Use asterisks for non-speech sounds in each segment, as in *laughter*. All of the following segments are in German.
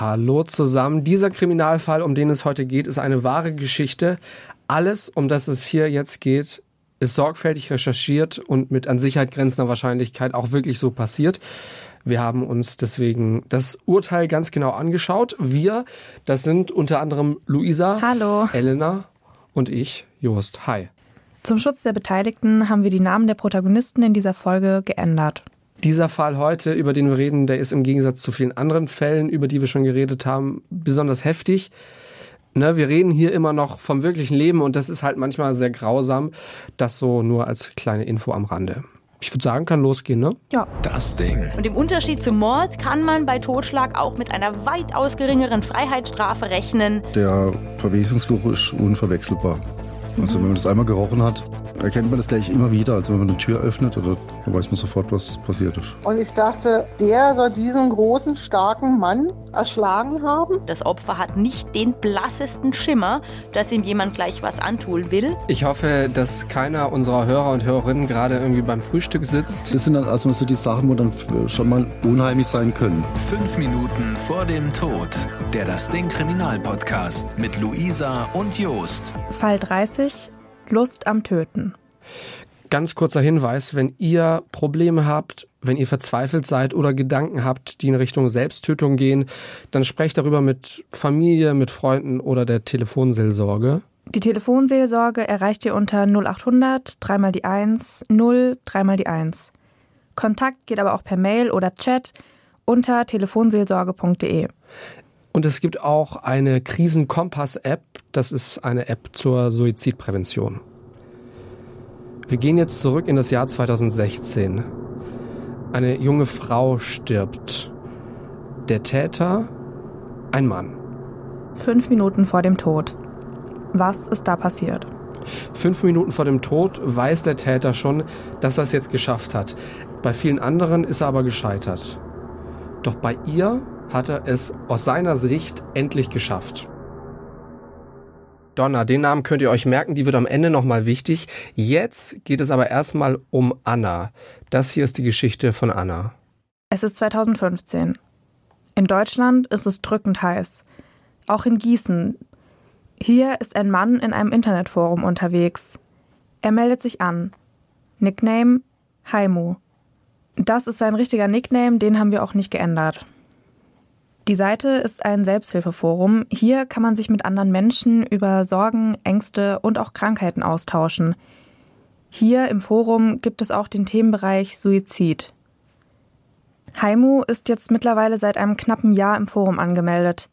Hallo zusammen. Dieser Kriminalfall, um den es heute geht, ist eine wahre Geschichte. Alles, um das es hier jetzt geht, ist sorgfältig recherchiert und mit an Sicherheit grenzender Wahrscheinlichkeit auch wirklich so passiert. Wir haben uns deswegen das Urteil ganz genau angeschaut. Wir, das sind unter anderem Luisa, Hallo. Elena und ich, Jost. Hi. Zum Schutz der Beteiligten haben wir die Namen der Protagonisten in dieser Folge geändert. Dieser Fall heute, über den wir reden, der ist im Gegensatz zu vielen anderen Fällen, über die wir schon geredet haben, besonders heftig. Ne, wir reden hier immer noch vom wirklichen Leben und das ist halt manchmal sehr grausam. Das so nur als kleine Info am Rande. Ich würde sagen, kann losgehen, ne? Ja. Das Ding. Und im Unterschied zum Mord kann man bei Totschlag auch mit einer weitaus geringeren Freiheitsstrafe rechnen. Der Verwesungsgeruch ist unverwechselbar. Also wenn man das einmal gerochen hat, erkennt man das gleich immer wieder. Also wenn man eine Tür öffnet, oder dann weiß man sofort, was passiert ist. Und ich dachte, der soll diesen großen, starken Mann erschlagen haben. Das Opfer hat nicht den blassesten Schimmer, dass ihm jemand gleich was antun will. Ich hoffe, dass keiner unserer Hörer und Hörerinnen gerade irgendwie beim Frühstück sitzt. Das sind dann also so die Sachen, wo dann schon mal unheimlich sein können. Fünf Minuten vor dem Tod. Der Das Ding Kriminalpodcast mit Luisa und Jost. Fall 30. Lust am Töten. Ganz kurzer Hinweis, wenn ihr Probleme habt, wenn ihr verzweifelt seid oder Gedanken habt, die in Richtung Selbsttötung gehen, dann sprecht darüber mit Familie, mit Freunden oder der Telefonseelsorge. Die Telefonseelsorge erreicht ihr unter 0800 3 die 1 0 3 die 1. Kontakt geht aber auch per Mail oder Chat unter telefonseelsorge.de. Und es gibt auch eine Krisenkompass-App. Das ist eine App zur Suizidprävention. Wir gehen jetzt zurück in das Jahr 2016. Eine junge Frau stirbt. Der Täter, ein Mann. Fünf Minuten vor dem Tod. Was ist da passiert? Fünf Minuten vor dem Tod weiß der Täter schon, dass er es jetzt geschafft hat. Bei vielen anderen ist er aber gescheitert. Doch bei ihr hat er es aus seiner Sicht endlich geschafft. Donna, den Namen könnt ihr euch merken, die wird am Ende nochmal wichtig. Jetzt geht es aber erstmal um Anna. Das hier ist die Geschichte von Anna. Es ist 2015. In Deutschland ist es drückend heiß. Auch in Gießen. Hier ist ein Mann in einem Internetforum unterwegs. Er meldet sich an. Nickname Haimu. Das ist sein richtiger Nickname, den haben wir auch nicht geändert. Die Seite ist ein Selbsthilfeforum. Hier kann man sich mit anderen Menschen über Sorgen, Ängste und auch Krankheiten austauschen. Hier im Forum gibt es auch den Themenbereich Suizid. Haimu ist jetzt mittlerweile seit einem knappen Jahr im Forum angemeldet.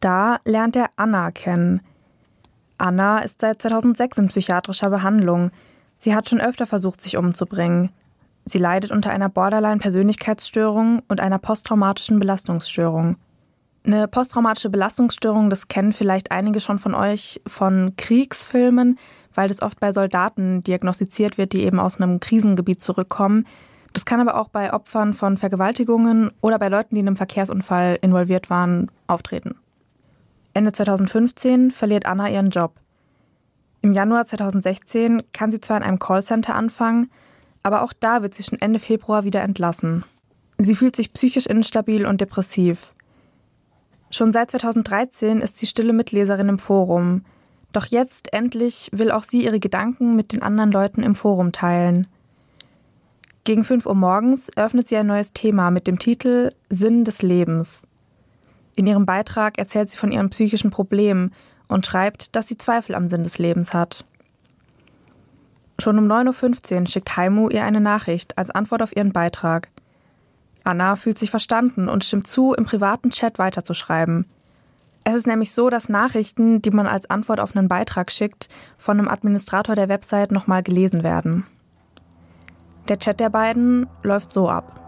Da lernt er Anna kennen. Anna ist seit 2006 in psychiatrischer Behandlung. Sie hat schon öfter versucht, sich umzubringen. Sie leidet unter einer Borderline-Persönlichkeitsstörung und einer posttraumatischen Belastungsstörung. Eine posttraumatische Belastungsstörung, das kennen vielleicht einige schon von euch von Kriegsfilmen, weil das oft bei Soldaten diagnostiziert wird, die eben aus einem Krisengebiet zurückkommen. Das kann aber auch bei Opfern von Vergewaltigungen oder bei Leuten, die in einem Verkehrsunfall involviert waren, auftreten. Ende 2015 verliert Anna ihren Job. Im Januar 2016 kann sie zwar in einem Callcenter anfangen, aber auch da wird sie schon Ende Februar wieder entlassen. Sie fühlt sich psychisch instabil und depressiv. Schon seit 2013 ist sie stille Mitleserin im Forum. Doch jetzt endlich will auch sie ihre Gedanken mit den anderen Leuten im Forum teilen. Gegen 5 Uhr morgens eröffnet sie ein neues Thema mit dem Titel Sinn des Lebens. In ihrem Beitrag erzählt sie von ihren psychischen Problemen und schreibt, dass sie Zweifel am Sinn des Lebens hat. Schon um 9.15 Uhr schickt Haimu ihr eine Nachricht als Antwort auf ihren Beitrag. Anna fühlt sich verstanden und stimmt zu, im privaten Chat weiterzuschreiben. Es ist nämlich so, dass Nachrichten, die man als Antwort auf einen Beitrag schickt, von einem Administrator der Website nochmal gelesen werden. Der Chat der beiden läuft so ab.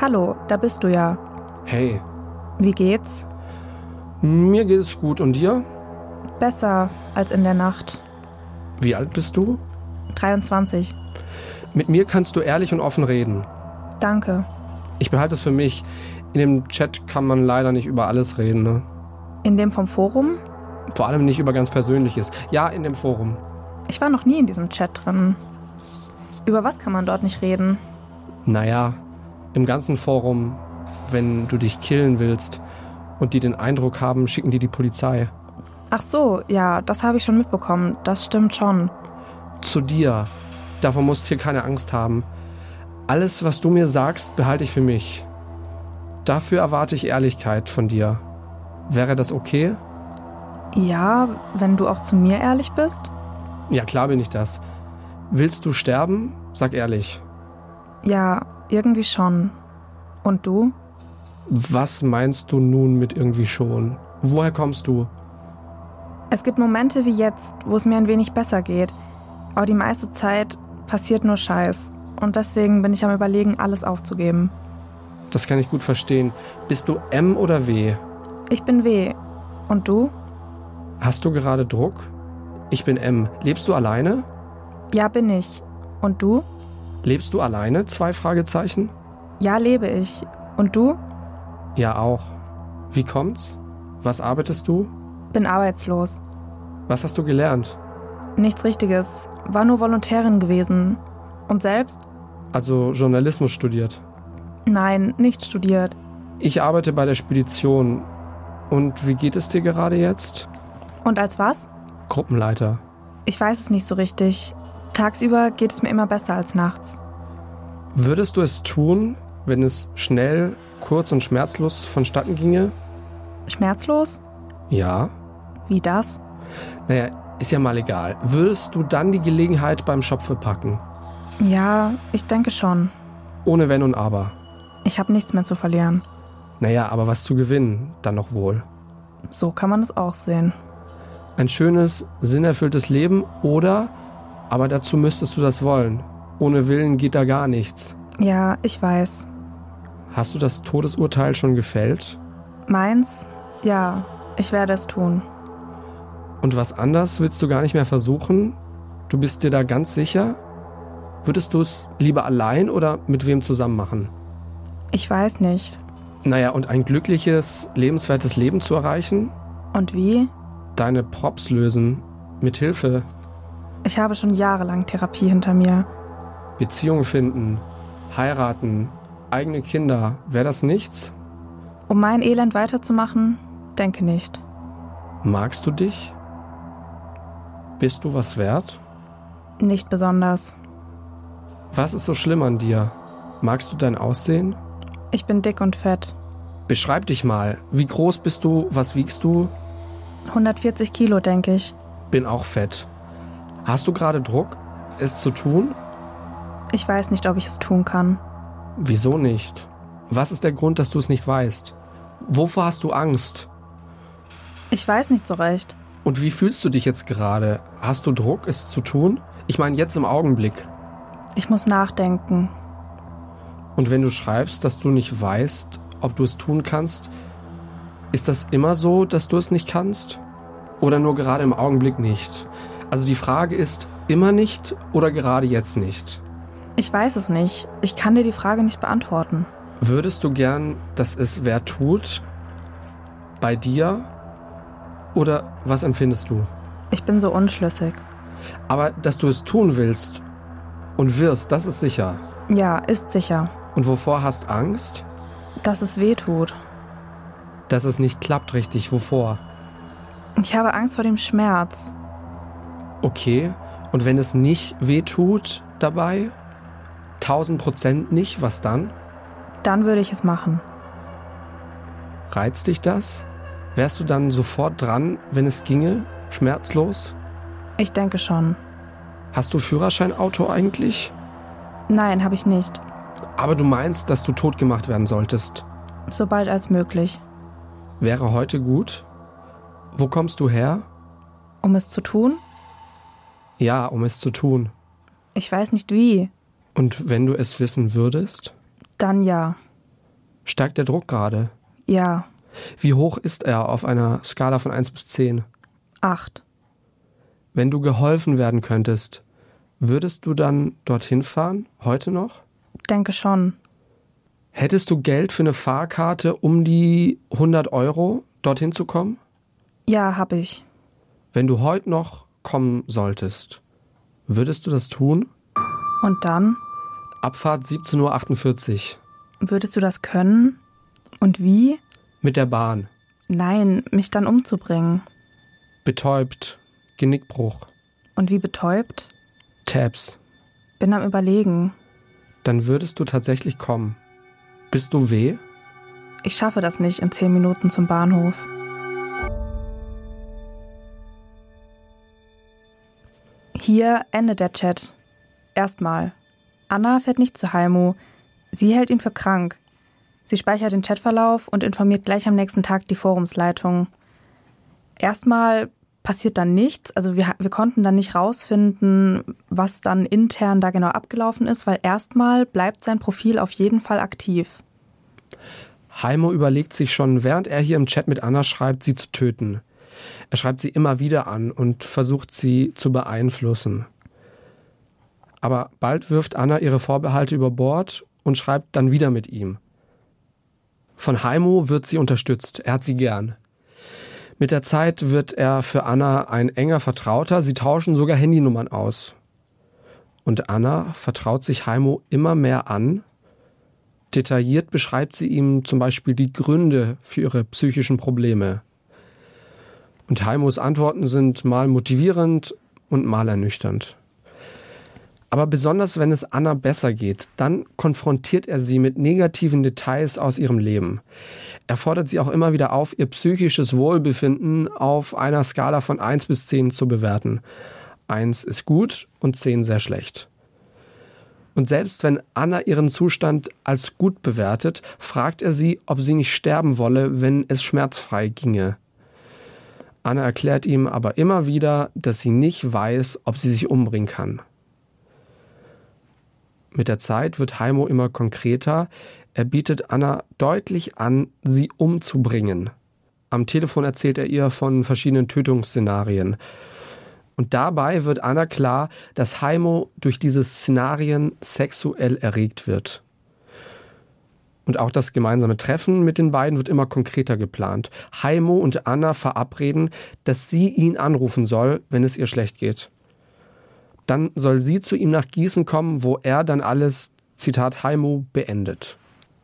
Hallo, da bist du ja. Hey. Wie geht's? Mir geht es gut und dir? Besser als in der Nacht. Wie alt bist du? 23. Mit mir kannst du ehrlich und offen reden. Danke. Ich behalte es für mich. In dem Chat kann man leider nicht über alles reden. Ne? In dem vom Forum? Vor allem nicht über ganz Persönliches. Ja, in dem Forum. Ich war noch nie in diesem Chat drin. Über was kann man dort nicht reden? Naja, im ganzen Forum wenn du dich killen willst und die den Eindruck haben, schicken die die Polizei. Ach so, ja, das habe ich schon mitbekommen. Das stimmt schon. Zu dir. Davon musst du hier keine Angst haben. Alles, was du mir sagst, behalte ich für mich. Dafür erwarte ich Ehrlichkeit von dir. Wäre das okay? Ja, wenn du auch zu mir ehrlich bist? Ja, klar bin ich das. Willst du sterben? Sag ehrlich. Ja, irgendwie schon. Und du? Was meinst du nun mit irgendwie schon? Woher kommst du? Es gibt Momente wie jetzt, wo es mir ein wenig besser geht. Aber die meiste Zeit passiert nur Scheiß. Und deswegen bin ich am Überlegen, alles aufzugeben. Das kann ich gut verstehen. Bist du M oder W? Ich bin W. Und du? Hast du gerade Druck? Ich bin M. Lebst du alleine? Ja, bin ich. Und du? Lebst du alleine? Zwei Fragezeichen. Ja, lebe ich. Und du? Ja, auch. Wie kommt's? Was arbeitest du? Bin arbeitslos. Was hast du gelernt? Nichts Richtiges. War nur Volontärin gewesen. Und selbst? Also Journalismus studiert. Nein, nicht studiert. Ich arbeite bei der Spedition. Und wie geht es dir gerade jetzt? Und als was? Gruppenleiter. Ich weiß es nicht so richtig. Tagsüber geht es mir immer besser als nachts. Würdest du es tun, wenn es schnell, kurz und schmerzlos vonstatten ginge? Schmerzlos? Ja. Wie das? Naja, ist ja mal egal. Würdest du dann die Gelegenheit beim Schopfe packen? Ja, ich denke schon. Ohne Wenn und Aber. Ich habe nichts mehr zu verlieren. Naja, aber was zu gewinnen, dann noch wohl. So kann man es auch sehen. Ein schönes, sinnerfülltes Leben oder, aber dazu müsstest du das wollen. Ohne Willen geht da gar nichts. Ja, ich weiß. Hast du das Todesurteil schon gefällt? Meins? Ja, ich werde es tun. Und was anders willst du gar nicht mehr versuchen? Du bist dir da ganz sicher? Würdest du es lieber allein oder mit wem zusammen machen? Ich weiß nicht. Naja, und ein glückliches, lebenswertes Leben zu erreichen? Und wie? Deine Props lösen. Mit Hilfe. Ich habe schon jahrelang Therapie hinter mir. Beziehung finden. Heiraten. Eigene Kinder. Wäre das nichts? Um mein Elend weiterzumachen? Denke nicht. Magst du dich? Bist du was wert? Nicht besonders. Was ist so schlimm an dir? Magst du dein Aussehen? Ich bin dick und fett. Beschreib dich mal. Wie groß bist du? Was wiegst du? 140 Kilo, denke ich. Bin auch fett. Hast du gerade Druck, es zu tun? Ich weiß nicht, ob ich es tun kann. Wieso nicht? Was ist der Grund, dass du es nicht weißt? Wovor hast du Angst? Ich weiß nicht so recht. Und wie fühlst du dich jetzt gerade? Hast du Druck, es zu tun? Ich meine jetzt im Augenblick. Ich muss nachdenken. Und wenn du schreibst, dass du nicht weißt, ob du es tun kannst, ist das immer so, dass du es nicht kannst? Oder nur gerade im Augenblick nicht? Also die Frage ist immer nicht oder gerade jetzt nicht? Ich weiß es nicht. Ich kann dir die Frage nicht beantworten. Würdest du gern, dass es wer tut? Bei dir? Oder was empfindest du? Ich bin so unschlüssig. Aber dass du es tun willst und wirst, das ist sicher. Ja, ist sicher. Und wovor hast Angst? Dass es weh tut. Dass es nicht klappt richtig. Wovor? Ich habe Angst vor dem Schmerz. Okay. Und wenn es nicht weh tut dabei? 1000 Prozent nicht, was dann? Dann würde ich es machen. Reizt dich das? Wärst du dann sofort dran, wenn es ginge? Schmerzlos? Ich denke schon. Hast du Führerscheinauto eigentlich? Nein, habe ich nicht. Aber du meinst, dass du tot gemacht werden solltest. Sobald als möglich. Wäre heute gut? Wo kommst du her? Um es zu tun? Ja, um es zu tun. Ich weiß nicht wie. Und wenn du es wissen würdest? Dann ja. Steigt der Druck gerade? Ja. Wie hoch ist er auf einer Skala von 1 bis 10? Acht. Wenn du geholfen werden könntest, würdest du dann dorthin fahren? Heute noch? Denke schon. Hättest du Geld für eine Fahrkarte um die 100 Euro, dorthin zu kommen? Ja, hab ich. Wenn du heute noch kommen solltest, würdest du das tun? Und dann? Abfahrt 17.48 Uhr. Würdest du das können? Und wie? Mit der Bahn. Nein, mich dann umzubringen. Betäubt. Genickbruch. Und wie betäubt? Tabs. Bin am Überlegen. Dann würdest du tatsächlich kommen. Bist du weh? Ich schaffe das nicht in zehn Minuten zum Bahnhof. Hier endet der Chat. Erstmal. Anna fährt nicht zu Heimo. Sie hält ihn für krank. Sie speichert den Chatverlauf und informiert gleich am nächsten Tag die Forumsleitung. Erstmal passiert dann nichts. Also wir, wir konnten dann nicht rausfinden, was dann intern da genau abgelaufen ist, weil erstmal bleibt sein Profil auf jeden Fall aktiv. Heimo überlegt sich schon, während er hier im Chat mit Anna schreibt, sie zu töten. Er schreibt sie immer wieder an und versucht sie zu beeinflussen. Aber bald wirft Anna ihre Vorbehalte über Bord und schreibt dann wieder mit ihm. Von Heimo wird sie unterstützt, er hat sie gern. Mit der Zeit wird er für Anna ein enger Vertrauter, sie tauschen sogar Handynummern aus. Und Anna vertraut sich Heimo immer mehr an. Detailliert beschreibt sie ihm zum Beispiel die Gründe für ihre psychischen Probleme. Und Heimos Antworten sind mal motivierend und mal ernüchternd. Aber besonders wenn es Anna besser geht, dann konfrontiert er sie mit negativen Details aus ihrem Leben. Er fordert sie auch immer wieder auf, ihr psychisches Wohlbefinden auf einer Skala von 1 bis 10 zu bewerten. 1 ist gut und 10 sehr schlecht. Und selbst wenn Anna ihren Zustand als gut bewertet, fragt er sie, ob sie nicht sterben wolle, wenn es schmerzfrei ginge. Anna erklärt ihm aber immer wieder, dass sie nicht weiß, ob sie sich umbringen kann. Mit der Zeit wird Heimo immer konkreter. Er bietet Anna deutlich an, sie umzubringen. Am Telefon erzählt er ihr von verschiedenen Tötungsszenarien. Und dabei wird Anna klar, dass Heimo durch diese Szenarien sexuell erregt wird. Und auch das gemeinsame Treffen mit den beiden wird immer konkreter geplant. Heimo und Anna verabreden, dass sie ihn anrufen soll, wenn es ihr schlecht geht. Dann soll sie zu ihm nach Gießen kommen, wo er dann alles, Zitat Heimo, beendet.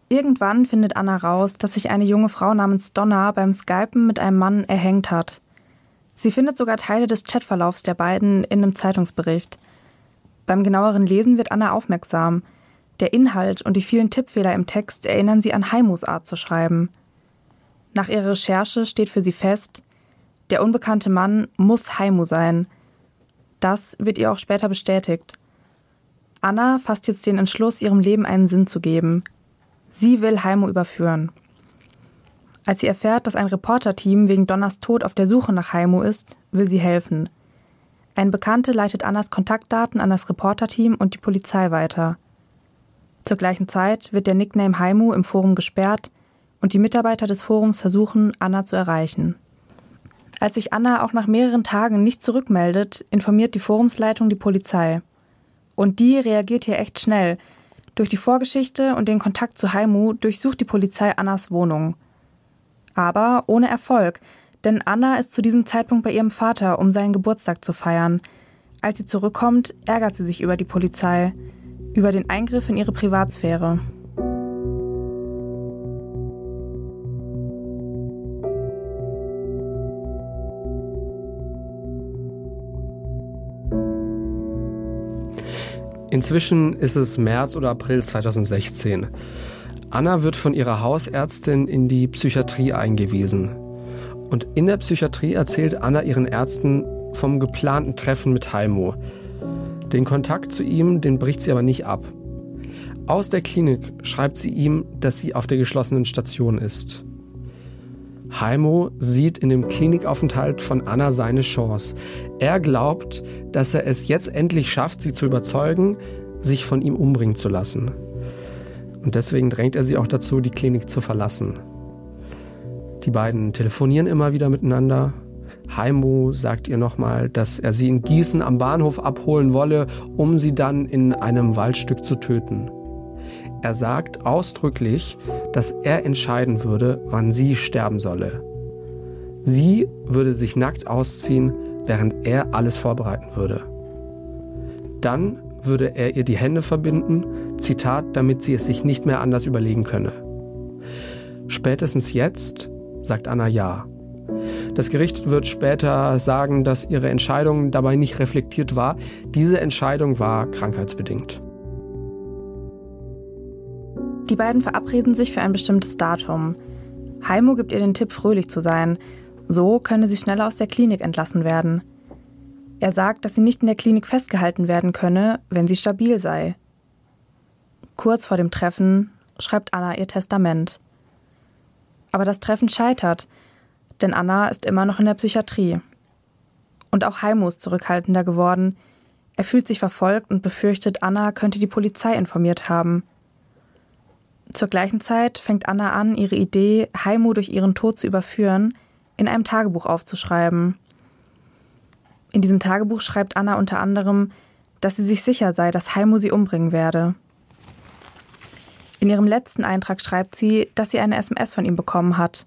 Irgendwann findet Anna raus, dass sich eine junge Frau namens Donna beim Skypen mit einem Mann erhängt hat. Sie findet sogar Teile des Chatverlaufs der beiden in einem Zeitungsbericht. Beim genaueren Lesen wird Anna aufmerksam – der Inhalt und die vielen Tippfehler im Text erinnern sie an Heimos Art zu schreiben. Nach ihrer Recherche steht für sie fest, der unbekannte Mann muss Heimo sein. Das wird ihr auch später bestätigt. Anna fasst jetzt den Entschluss, ihrem Leben einen Sinn zu geben. Sie will Heimo überführen. Als sie erfährt, dass ein Reporterteam wegen Donners Tod auf der Suche nach Heimo ist, will sie helfen. Ein Bekannte leitet Annas Kontaktdaten an das Reporterteam und die Polizei weiter. Zur gleichen Zeit wird der Nickname Haimu im Forum gesperrt und die Mitarbeiter des Forums versuchen, Anna zu erreichen. Als sich Anna auch nach mehreren Tagen nicht zurückmeldet, informiert die Forumsleitung die Polizei. Und die reagiert hier echt schnell. Durch die Vorgeschichte und den Kontakt zu Haimu durchsucht die Polizei Annas Wohnung. Aber ohne Erfolg, denn Anna ist zu diesem Zeitpunkt bei ihrem Vater, um seinen Geburtstag zu feiern. Als sie zurückkommt, ärgert sie sich über die Polizei über den Eingriff in ihre Privatsphäre. Inzwischen ist es März oder April 2016. Anna wird von ihrer Hausärztin in die Psychiatrie eingewiesen. Und in der Psychiatrie erzählt Anna ihren Ärzten vom geplanten Treffen mit Heimo, den Kontakt zu ihm, den bricht sie aber nicht ab. Aus der Klinik schreibt sie ihm, dass sie auf der geschlossenen Station ist. Heimo sieht in dem Klinikaufenthalt von Anna seine Chance. Er glaubt, dass er es jetzt endlich schafft, sie zu überzeugen, sich von ihm umbringen zu lassen. Und deswegen drängt er sie auch dazu, die Klinik zu verlassen. Die beiden telefonieren immer wieder miteinander Heimo sagt ihr nochmal, dass er sie in Gießen am Bahnhof abholen wolle, um sie dann in einem Waldstück zu töten. Er sagt ausdrücklich, dass er entscheiden würde, wann sie sterben solle. Sie würde sich nackt ausziehen, während er alles vorbereiten würde. Dann würde er ihr die Hände verbinden, Zitat, damit sie es sich nicht mehr anders überlegen könne. Spätestens jetzt sagt Anna ja. Das Gericht wird später sagen, dass ihre Entscheidung dabei nicht reflektiert war. Diese Entscheidung war krankheitsbedingt. Die beiden verabreden sich für ein bestimmtes Datum. Heimo gibt ihr den Tipp, fröhlich zu sein. So könne sie schneller aus der Klinik entlassen werden. Er sagt, dass sie nicht in der Klinik festgehalten werden könne, wenn sie stabil sei. Kurz vor dem Treffen schreibt Anna ihr Testament. Aber das Treffen scheitert, denn Anna ist immer noch in der Psychiatrie. Und auch Heimo ist zurückhaltender geworden. Er fühlt sich verfolgt und befürchtet, Anna könnte die Polizei informiert haben. Zur gleichen Zeit fängt Anna an, ihre Idee, Heimo durch ihren Tod zu überführen, in einem Tagebuch aufzuschreiben. In diesem Tagebuch schreibt Anna unter anderem, dass sie sich sicher sei, dass Heimo sie umbringen werde. In ihrem letzten Eintrag schreibt sie, dass sie eine SMS von ihm bekommen hat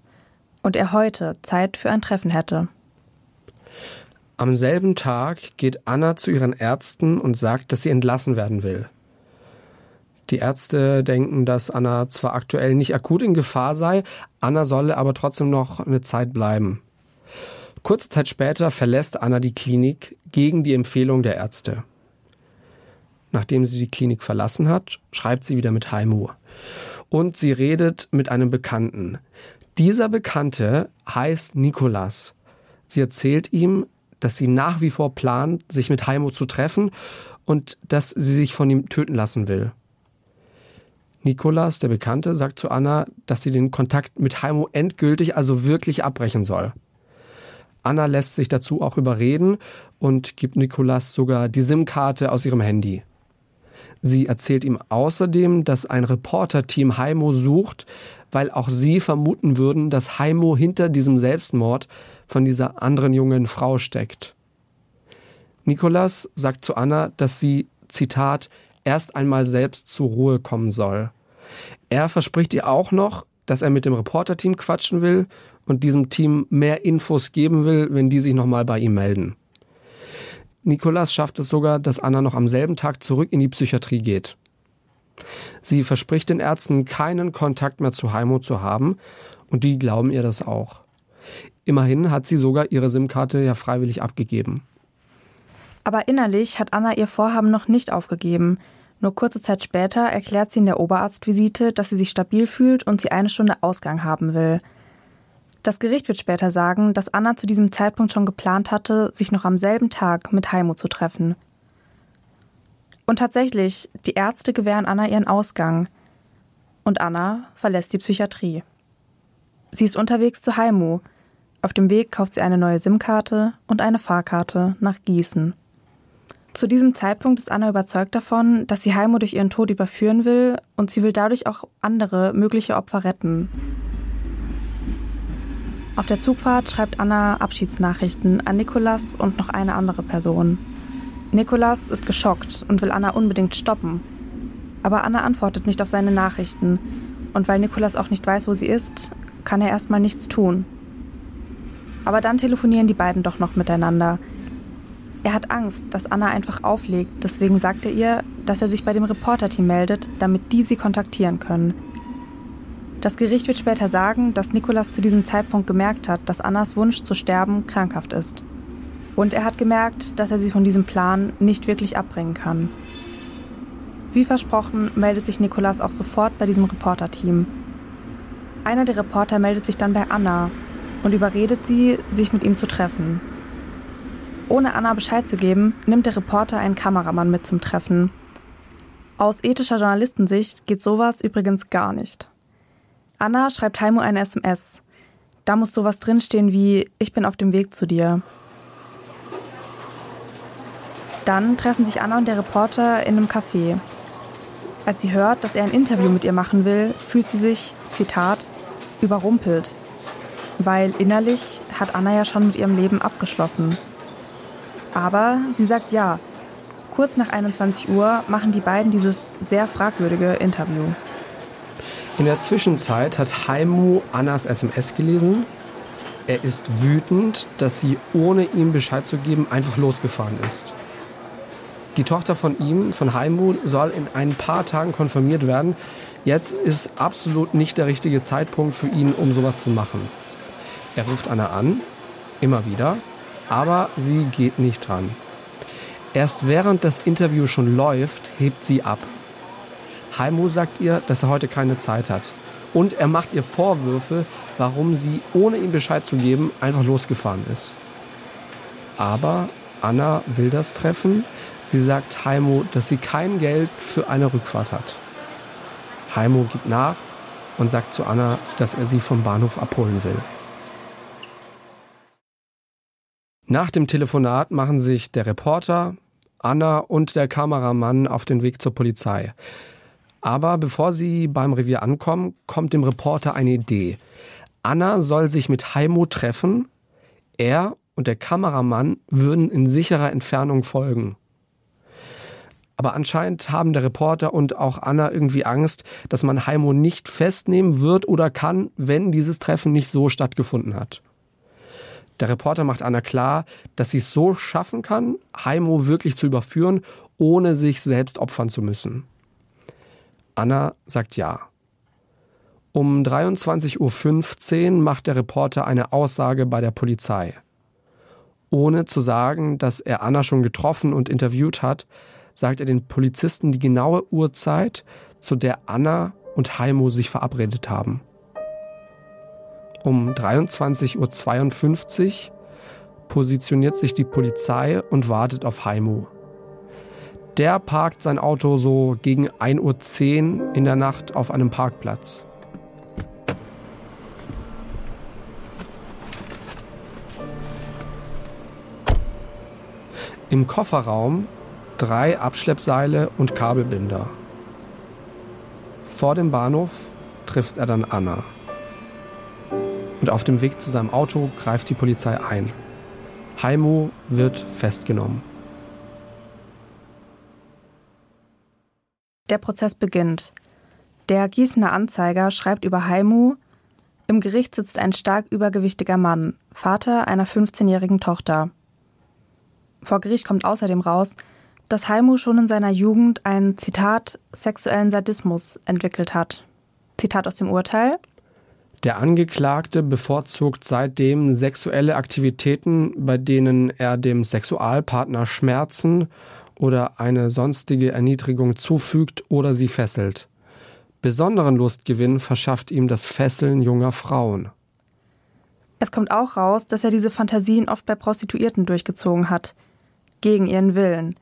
und er heute Zeit für ein Treffen hätte. Am selben Tag geht Anna zu ihren Ärzten und sagt, dass sie entlassen werden will. Die Ärzte denken, dass Anna zwar aktuell nicht akut in Gefahr sei, Anna solle aber trotzdem noch eine Zeit bleiben. Kurze Zeit später verlässt Anna die Klinik gegen die Empfehlung der Ärzte. Nachdem sie die Klinik verlassen hat, schreibt sie wieder mit Heimo. Und sie redet mit einem Bekannten. Dieser Bekannte heißt Nikolas. Sie erzählt ihm, dass sie nach wie vor plant, sich mit Heimo zu treffen und dass sie sich von ihm töten lassen will. Nikolas, der Bekannte, sagt zu Anna, dass sie den Kontakt mit Heimo endgültig, also wirklich abbrechen soll. Anna lässt sich dazu auch überreden und gibt Nikolas sogar die SIM-Karte aus ihrem Handy. Sie erzählt ihm außerdem, dass ein Reporter-Team Heimo sucht, weil auch sie vermuten würden, dass Heimo hinter diesem Selbstmord von dieser anderen jungen Frau steckt. Nikolas sagt zu Anna, dass sie, Zitat, erst einmal selbst zur Ruhe kommen soll. Er verspricht ihr auch noch, dass er mit dem Reporterteam quatschen will und diesem Team mehr Infos geben will, wenn die sich nochmal bei ihm melden. Nikolas schafft es sogar, dass Anna noch am selben Tag zurück in die Psychiatrie geht. Sie verspricht den Ärzten, keinen Kontakt mehr zu Heimo zu haben, und die glauben ihr das auch. Immerhin hat sie sogar ihre SIM-Karte ja freiwillig abgegeben. Aber innerlich hat Anna ihr Vorhaben noch nicht aufgegeben. Nur kurze Zeit später erklärt sie in der Oberarztvisite, dass sie sich stabil fühlt und sie eine Stunde Ausgang haben will. Das Gericht wird später sagen, dass Anna zu diesem Zeitpunkt schon geplant hatte, sich noch am selben Tag mit Heimo zu treffen. Und tatsächlich, die Ärzte gewähren Anna ihren Ausgang. Und Anna verlässt die Psychiatrie. Sie ist unterwegs zu Heimo. Auf dem Weg kauft sie eine neue SIM-Karte und eine Fahrkarte nach Gießen. Zu diesem Zeitpunkt ist Anna überzeugt davon, dass sie Heimo durch ihren Tod überführen will und sie will dadurch auch andere mögliche Opfer retten. Auf der Zugfahrt schreibt Anna Abschiedsnachrichten an Nikolas und noch eine andere Person. Nikolas ist geschockt und will Anna unbedingt stoppen. Aber Anna antwortet nicht auf seine Nachrichten. Und weil Nikolas auch nicht weiß, wo sie ist, kann er erstmal nichts tun. Aber dann telefonieren die beiden doch noch miteinander. Er hat Angst, dass Anna einfach auflegt, deswegen sagt er ihr, dass er sich bei dem Reporterteam meldet, damit die sie kontaktieren können. Das Gericht wird später sagen, dass Nikolas zu diesem Zeitpunkt gemerkt hat, dass Annas Wunsch zu sterben krankhaft ist. Und er hat gemerkt, dass er sie von diesem Plan nicht wirklich abbringen kann. Wie versprochen meldet sich Nikolas auch sofort bei diesem Reporterteam. Einer der Reporter meldet sich dann bei Anna und überredet sie, sich mit ihm zu treffen. Ohne Anna Bescheid zu geben, nimmt der Reporter einen Kameramann mit zum Treffen. Aus ethischer Journalistensicht geht sowas übrigens gar nicht. Anna schreibt Heimo eine SMS. Da muss sowas drinstehen wie Ich bin auf dem Weg zu dir. Dann treffen sich Anna und der Reporter in einem Café. Als sie hört, dass er ein Interview mit ihr machen will, fühlt sie sich, Zitat, überrumpelt. Weil innerlich hat Anna ja schon mit ihrem Leben abgeschlossen. Aber sie sagt ja. Kurz nach 21 Uhr machen die beiden dieses sehr fragwürdige Interview. In der Zwischenzeit hat Heimo Annas SMS gelesen. Er ist wütend, dass sie ohne ihm Bescheid zu geben einfach losgefahren ist. Die Tochter von ihm, von Heimu, soll in ein paar Tagen konfirmiert werden. Jetzt ist absolut nicht der richtige Zeitpunkt für ihn, um sowas zu machen. Er ruft Anna an, immer wieder, aber sie geht nicht dran. Erst während das Interview schon läuft, hebt sie ab. Heimu sagt ihr, dass er heute keine Zeit hat. Und er macht ihr Vorwürfe, warum sie, ohne ihm Bescheid zu geben, einfach losgefahren ist. Aber Anna will das Treffen. Sie sagt Heimo, dass sie kein Geld für eine Rückfahrt hat. Heimo gibt nach und sagt zu Anna, dass er sie vom Bahnhof abholen will. Nach dem Telefonat machen sich der Reporter, Anna und der Kameramann auf den Weg zur Polizei. Aber bevor sie beim Revier ankommen, kommt dem Reporter eine Idee. Anna soll sich mit Heimo treffen, er und der Kameramann würden in sicherer Entfernung folgen. Aber anscheinend haben der Reporter und auch Anna irgendwie Angst, dass man Heimo nicht festnehmen wird oder kann, wenn dieses Treffen nicht so stattgefunden hat. Der Reporter macht Anna klar, dass sie es so schaffen kann, Heimo wirklich zu überführen, ohne sich selbst opfern zu müssen. Anna sagt ja. Um 23.15 Uhr macht der Reporter eine Aussage bei der Polizei. Ohne zu sagen, dass er Anna schon getroffen und interviewt hat, sagt er den Polizisten die genaue Uhrzeit, zu der Anna und Heimo sich verabredet haben. Um 23.52 Uhr positioniert sich die Polizei und wartet auf Heimo. Der parkt sein Auto so gegen 1.10 Uhr in der Nacht auf einem Parkplatz. Im Kofferraum drei Abschleppseile und Kabelbinder. Vor dem Bahnhof trifft er dann Anna und auf dem Weg zu seinem Auto greift die Polizei ein. Heimo wird festgenommen. Der Prozess beginnt. Der Gießener Anzeiger schreibt über Heimu, im Gericht sitzt ein stark übergewichtiger Mann, Vater einer 15-jährigen Tochter. Vor Gericht kommt außerdem raus, dass Heimu schon in seiner Jugend einen Zitat sexuellen Sadismus entwickelt hat. Zitat aus dem Urteil der Angeklagte bevorzugt seitdem sexuelle Aktivitäten, bei denen er dem Sexualpartner Schmerzen oder eine sonstige Erniedrigung zufügt oder sie fesselt. Besonderen Lustgewinn verschafft ihm das Fesseln junger Frauen. Es kommt auch raus, dass er diese Fantasien oft bei Prostituierten durchgezogen hat, gegen ihren Willen.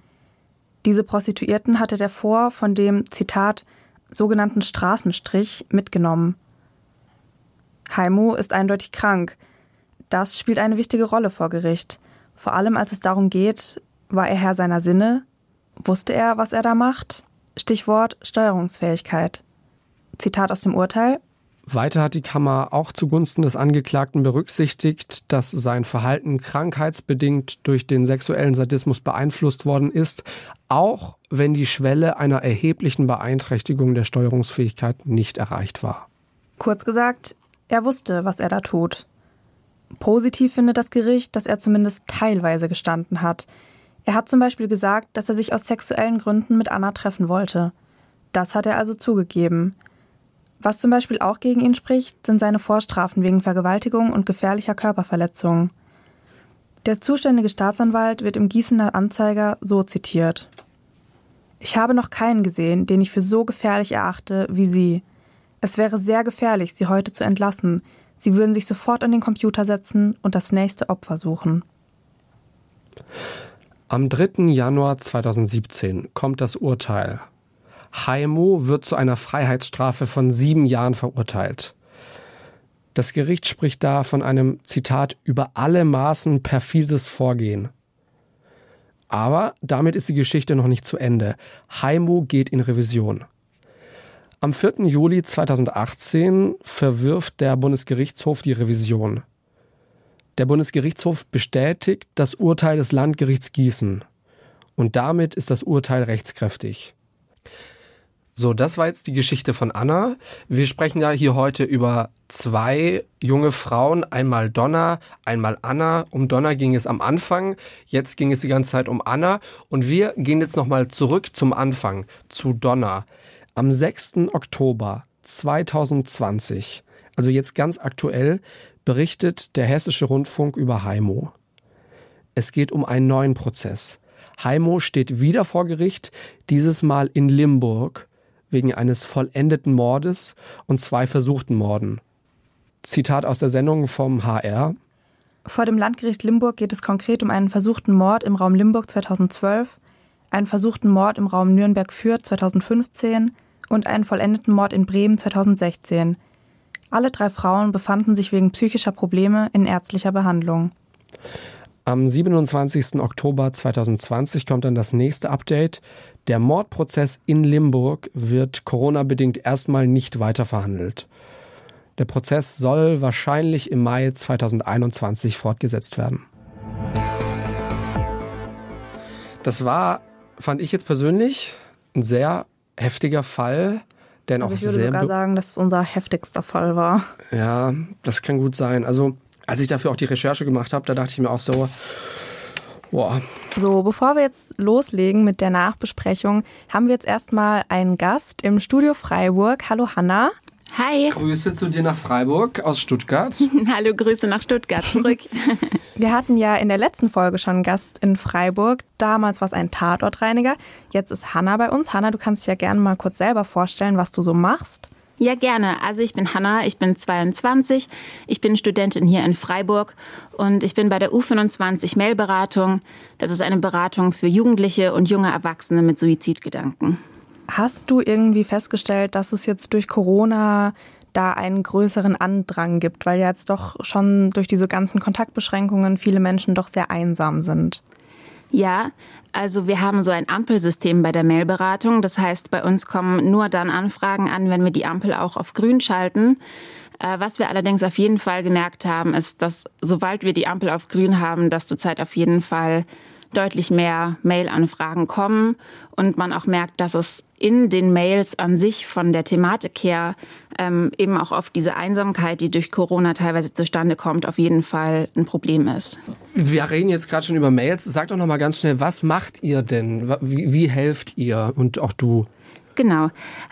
Diese Prostituierten hatte der vor von dem Zitat sogenannten Straßenstrich mitgenommen. Heimo ist eindeutig krank. Das spielt eine wichtige Rolle vor Gericht. Vor allem als es darum geht, war er Herr seiner Sinne? Wusste er, was er da macht? Stichwort Steuerungsfähigkeit. Zitat aus dem Urteil. Weiter hat die Kammer auch zugunsten des Angeklagten berücksichtigt, dass sein Verhalten krankheitsbedingt durch den sexuellen Sadismus beeinflusst worden ist, auch wenn die Schwelle einer erheblichen Beeinträchtigung der Steuerungsfähigkeit nicht erreicht war. Kurz gesagt, er wusste, was er da tut. Positiv findet das Gericht, dass er zumindest teilweise gestanden hat. Er hat zum Beispiel gesagt, dass er sich aus sexuellen Gründen mit Anna treffen wollte. Das hat er also zugegeben. Was zum Beispiel auch gegen ihn spricht, sind seine Vorstrafen wegen Vergewaltigung und gefährlicher Körperverletzung. Der zuständige Staatsanwalt wird im Gießener Anzeiger so zitiert. Ich habe noch keinen gesehen, den ich für so gefährlich erachte wie Sie. Es wäre sehr gefährlich, sie heute zu entlassen. Sie würden sich sofort an den Computer setzen und das nächste Opfer suchen. Am 3. Januar 2017 kommt das Urteil. Haimo wird zu einer Freiheitsstrafe von sieben Jahren verurteilt. Das Gericht spricht da von einem Zitat über alle Maßen perfides Vorgehen. Aber damit ist die Geschichte noch nicht zu Ende. Haimo geht in Revision. Am 4. Juli 2018 verwirft der Bundesgerichtshof die Revision. Der Bundesgerichtshof bestätigt das Urteil des Landgerichts Gießen. Und damit ist das Urteil rechtskräftig. So, das war jetzt die Geschichte von Anna. Wir sprechen ja hier heute über zwei junge Frauen, einmal Donna, einmal Anna. Um Donna ging es am Anfang, jetzt ging es die ganze Zeit um Anna und wir gehen jetzt nochmal zurück zum Anfang, zu Donna. Am 6. Oktober 2020, also jetzt ganz aktuell, berichtet der Hessische Rundfunk über Heimo. Es geht um einen neuen Prozess. Heimo steht wieder vor Gericht, dieses Mal in Limburg wegen eines vollendeten Mordes und zwei versuchten Morden. Zitat aus der Sendung vom HR. Vor dem Landgericht Limburg geht es konkret um einen versuchten Mord im Raum Limburg 2012, einen versuchten Mord im Raum Nürnberg-Fürth 2015 und einen vollendeten Mord in Bremen 2016. Alle drei Frauen befanden sich wegen psychischer Probleme in ärztlicher Behandlung. Am 27. Oktober 2020 kommt dann das nächste Update. Der Mordprozess in Limburg wird Corona-bedingt erstmal nicht weiter verhandelt. Der Prozess soll wahrscheinlich im Mai 2021 fortgesetzt werden. Das war, fand ich jetzt persönlich, ein sehr heftiger Fall, Aber auch ich würde sehr sogar sagen, dass es unser heftigster Fall war. ja, das kann gut sein. Also, als ich dafür auch die Recherche gemacht habe, da dachte ich mir auch so, boah, So, bevor wir jetzt loslegen mit der Nachbesprechung, haben wir jetzt erstmal einen Gast im Studio Freiburg. Hallo Hanna. Hi, Grüße zu dir nach Freiburg aus Stuttgart. *laughs* hallo, Grüße nach Stuttgart zurück. *laughs* Wir hatten ja in der letzten Folge schon einen Gast in Freiburg. Damals war es ein Tatortreiniger. Jetzt ist Hanna bei uns. Hanna, du kannst dich ja gerne mal kurz selber vorstellen, was du so machst. ja, gerne. Also ich bin Hanna, ich bin 22, ich bin Studentin hier in Freiburg und ich bin bei der U25 Mailberatung. Das ist eine Beratung für Jugendliche und junge Erwachsene mit Suizidgedanken. Hast du irgendwie festgestellt, dass es jetzt durch Corona da einen größeren Andrang gibt, weil ja jetzt doch schon durch diese ganzen Kontaktbeschränkungen viele Menschen doch sehr einsam sind? Ja, also wir haben so ein Ampelsystem bei der Mailberatung. Das heißt, bei uns kommen nur dann Anfragen an, wenn wir die Ampel auch auf grün schalten. Äh, Was wir allerdings auf jeden Fall gemerkt haben, ist, dass sobald wir die Ampel auf grün haben, dass zurzeit auf jeden Fall deutlich mehr Mail-Anfragen kommen und man auch merkt, dass es in den Mails an sich von der Thematik her ähm, eben auch oft diese Einsamkeit, die durch Corona teilweise zustande kommt, auf jeden Fall ein Problem ist. Wir reden jetzt gerade schon über Mails. Sag doch noch mal ganz schnell, was macht ihr denn? Wie, wie helft ihr? Und auch du. Genau.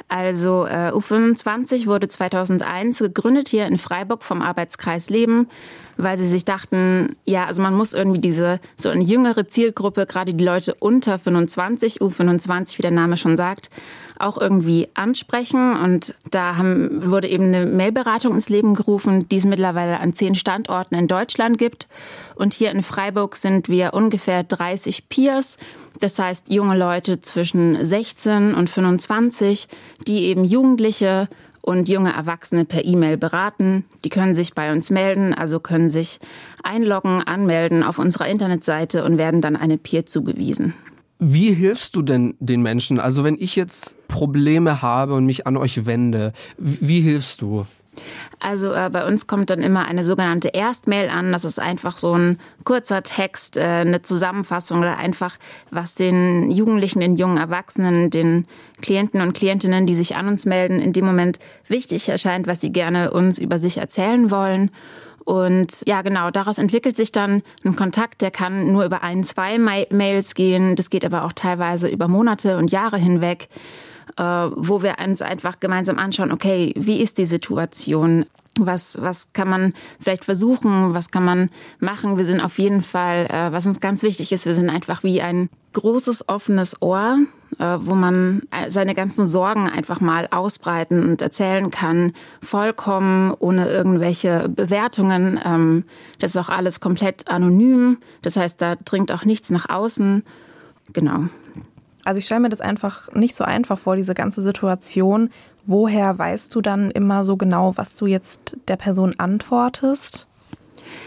Also äh, U25 wurde 2001 gegründet hier in Freiburg vom Arbeitskreis Leben, weil sie sich dachten, ja, also man muss irgendwie diese so eine jüngere Zielgruppe, gerade die Leute unter 25, U25, wie der Name schon sagt, auch irgendwie ansprechen. Und da haben, wurde eben eine Mailberatung ins Leben gerufen, die es mittlerweile an zehn Standorten in Deutschland gibt. Und hier in Freiburg sind wir ungefähr 30 Peers. Das heißt, junge Leute zwischen 16 und 25, die eben Jugendliche und junge Erwachsene per E-Mail beraten. Die können sich bei uns melden, also können sich einloggen, anmelden auf unserer Internetseite und werden dann eine Peer zugewiesen. Wie hilfst du denn den Menschen? Also wenn ich jetzt Probleme habe und mich an euch wende, wie hilfst du? Also äh, bei uns kommt dann immer eine sogenannte Erstmail an. Das ist einfach so ein kurzer Text, äh, eine Zusammenfassung oder einfach, was den Jugendlichen, den jungen Erwachsenen, den Klienten und Klientinnen, die sich an uns melden, in dem Moment wichtig erscheint, was sie gerne uns über sich erzählen wollen. Und ja, genau, daraus entwickelt sich dann ein Kontakt, der kann nur über ein, zwei Ma- Mails gehen. Das geht aber auch teilweise über Monate und Jahre hinweg, wo wir uns einfach gemeinsam anschauen, okay, wie ist die Situation? Was, was kann man vielleicht versuchen? Was kann man machen? Wir sind auf jeden Fall, äh, was uns ganz wichtig ist, wir sind einfach wie ein großes offenes Ohr, äh, wo man äh, seine ganzen Sorgen einfach mal ausbreiten und erzählen kann, vollkommen ohne irgendwelche Bewertungen. Ähm, das ist auch alles komplett anonym. Das heißt, da dringt auch nichts nach außen. Genau. Also ich stelle mir das einfach nicht so einfach vor, diese ganze Situation. Woher weißt du dann immer so genau, was du jetzt der Person antwortest?